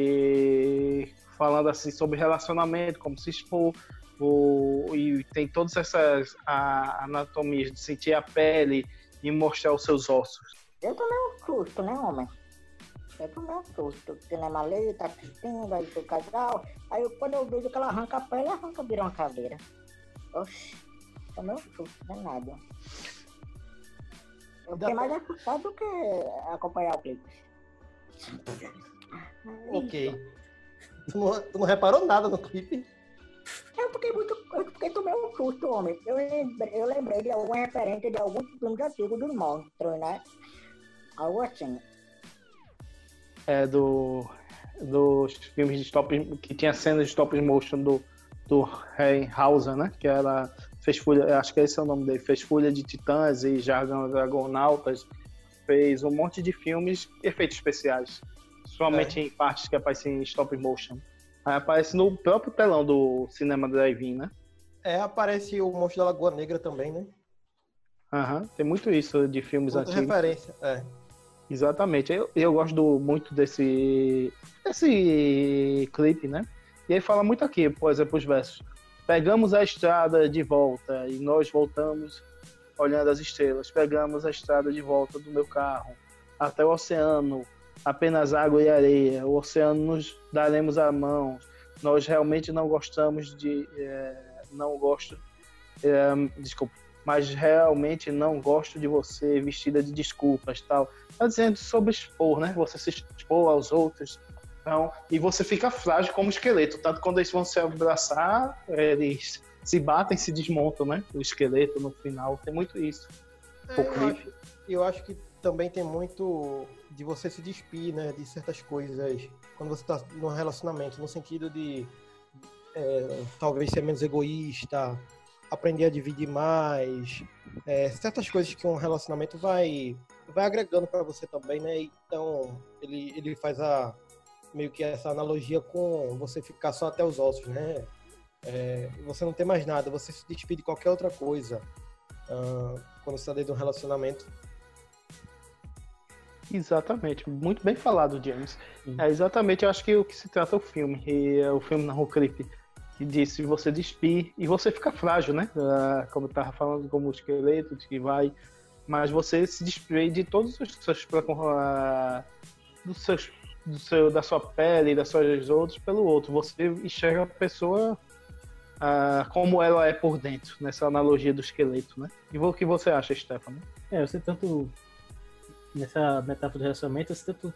B: falando assim sobre relacionamento, como se expor, o, e tem todas essas a, anatomias de sentir a pele e mostrar os seus ossos.
A: Eu tomei um susto, né, homem? Eu tomei um susto. O cinema ali, tá assistindo, aí o casal. Aí eu, quando eu vejo que ela arranca a pele, arranca, vira uma caveira. Oxi, tomei um susto, não é nada. Eu fiquei mais assustado do que acompanhar o clipe.
C: Ok. Tu não, tu não reparou nada no clipe?
A: Eu fiquei muito. Eu fiquei tomei um susto, homem. Eu lembrei, eu lembrei de alguma referência de algum filme antigo dos monstros, né? Algo assim.
B: é, do, dos filmes de stop que tinha cenas de stop motion do, do Harry Hauser, né? Que ela fez Folha, acho que esse é o nome dele, fez Folha de Titãs e Jargão Dragonautas, fez um monte de filmes e efeitos especiais, somente em partes que aparecem em stop motion. Aí aparece no próprio telão do cinema drive-in, né?
C: É, aparece o Monstro da Lagoa Negra também, né?
B: Aham, Tem muito isso de filmes
C: Outra
B: antigos.
C: referência. É.
B: Exatamente. Eu, eu gosto do- muito desse, desse clipe, né? E ele fala muito aqui, por exemplo, os versos. Pegamos a estrada de volta e nós voltamos olhando as estrelas. Pegamos a estrada de volta do meu carro até o oceano, apenas água e areia. O oceano nos daremos a mão. Nós realmente não gostamos de. eh, não gosto. eh, desculpa. Mas realmente não gosto de você vestida de desculpas tal tá dizendo sobre expor, né? Você se expor aos outros. Então, e você fica frágil como esqueleto. Tanto quando eles vão se abraçar, eles se batem, se desmontam, né? O esqueleto no final. Tem muito isso.
C: É, eu, acho, eu acho que também tem muito de você se despir, né? De certas coisas quando você tá num relacionamento, no sentido de é, talvez ser menos egoísta, aprender a dividir mais, é, certas coisas que um relacionamento vai vai agregando para você também, né? Então ele, ele faz a meio que essa analogia com você ficar só até os ossos, né? é, você não tem mais nada, você se despide de qualquer outra coisa ah, quando você está dentro de um relacionamento.
B: Exatamente, muito bem falado, James. É exatamente, eu acho que o que se trata o filme, e é o filme na clipe que disse você despir e você fica frágil, né? Ah, como eu tava falando, como o esqueleto que vai, mas você se despir de todos os seus, ah, dos seus do seu, da sua pele, das suas outros pelo outro. Você enxerga a pessoa ah, como ela é por dentro, nessa analogia do esqueleto, né? E o que você acha, Stefano?
D: É, você tanto. Nessa metáfora do relacionamento, você tanto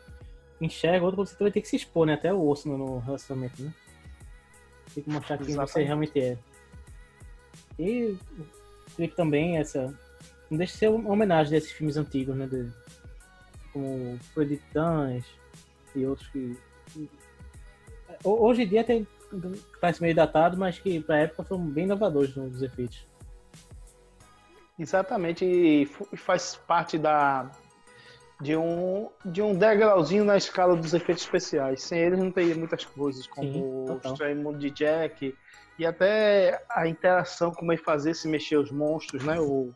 D: enxerga outro, você também tem que se expor, né? Até o osso no relacionamento, né? Tem que mostrar quem você
B: Exatamente.
D: realmente é. E creio que também essa. Não deixa de ser uma homenagem desses filmes antigos, né? De, como Titãs e outros que. que- Ho- Hoje em dia tem. Parece meio datado, mas que pra época foram bem inovadores nos efeitos.
B: Exatamente, e faz parte da de um de um degrauzinho na escala dos efeitos especiais. Sem eles não teria muitas coisas, como
D: Sim,
B: o. Estranho Mundo de Jack e até a interação como ele fazia se mexer os monstros, né? O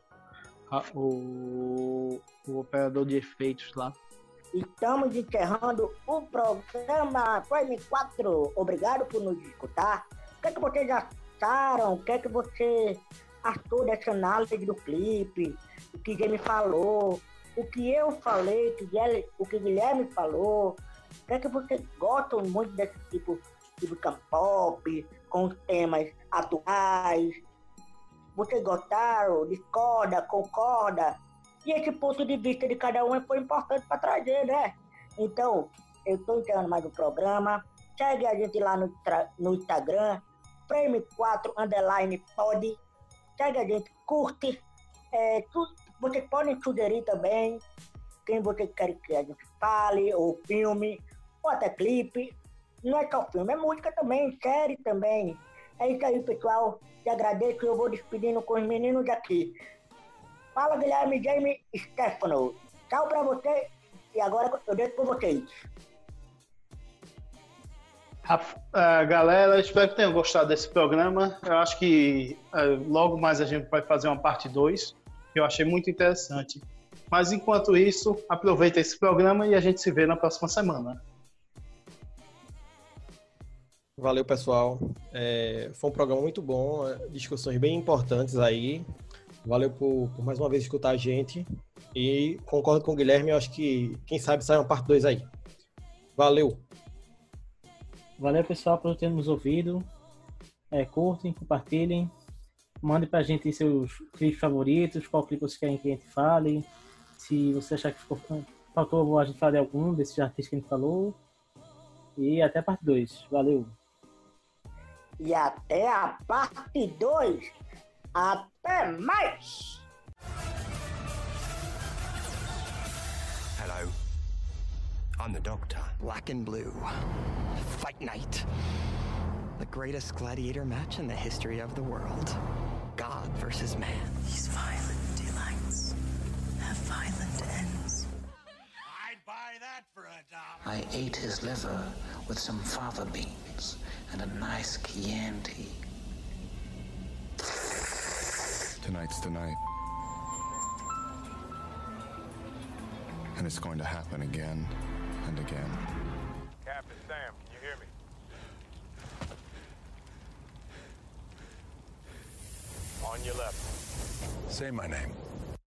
B: a- o, o operador de efeitos lá.
A: Estamos encerrando o programa Prime 4. Obrigado por nos escutar. O que, é que vocês acharam? O que, é que você achou dessa análise do clipe? O que Guilherme falou? O que eu falei? que Guilherme- O que Guilherme falou? O que é que vocês gostam muito desse tipo de música pop, com temas atuais? Vocês gostaram? Discorda? Concorda? E esse ponto de vista de cada um foi importante para trazer, né? Então, eu estou encerrando mais um programa. Segue a gente lá no, no Instagram, Frame 4 Underline Pod. Segue a gente, curte. É, tu- vocês podem sugerir também quem vocês querem que a gente fale, ou filme, ou até clipe. Não é só filme, é música também, série também. É isso aí, pessoal. Te agradeço e eu vou despedindo com os meninos aqui. Fala, Guilherme, Jaime e Stefano. Tchau pra você. E agora eu deixo com vocês.
B: Ah, galera, espero que tenham gostado desse programa. Eu acho que ah, logo mais a gente vai fazer uma parte 2, que eu achei muito interessante. Mas enquanto isso, aproveita esse programa e a gente se vê na próxima semana.
C: Valeu, pessoal. É, foi um programa muito bom, discussões bem importantes aí. Valeu por, por mais uma vez escutar a gente. E concordo com o Guilherme, eu acho que quem sabe sai uma parte 2 aí. Valeu.
D: Valeu, pessoal, por ter nos ouvido. É, curtem, compartilhem. Mandem pra gente seus clipes favoritos, qual clipe vocês querem que a gente fale. Se você achar que ficou, faltou a gente falar de algum desses artistas que a gente falou. E até a parte 2. Valeu.
A: E até a parte 2. Até mais!
E: Hello. I'm the Doctor. Black and blue. Fight night. The greatest gladiator match in the history of the world. God versus man.
F: These violent delights have violent ends.
G: I'd buy that for a dollar.
H: I ate his liver with some fava beans and a nice Chianti.
I: Tonight's the night. And it's going to happen again and again.
G: Captain Sam, can you hear me? On your left.
I: Say my name.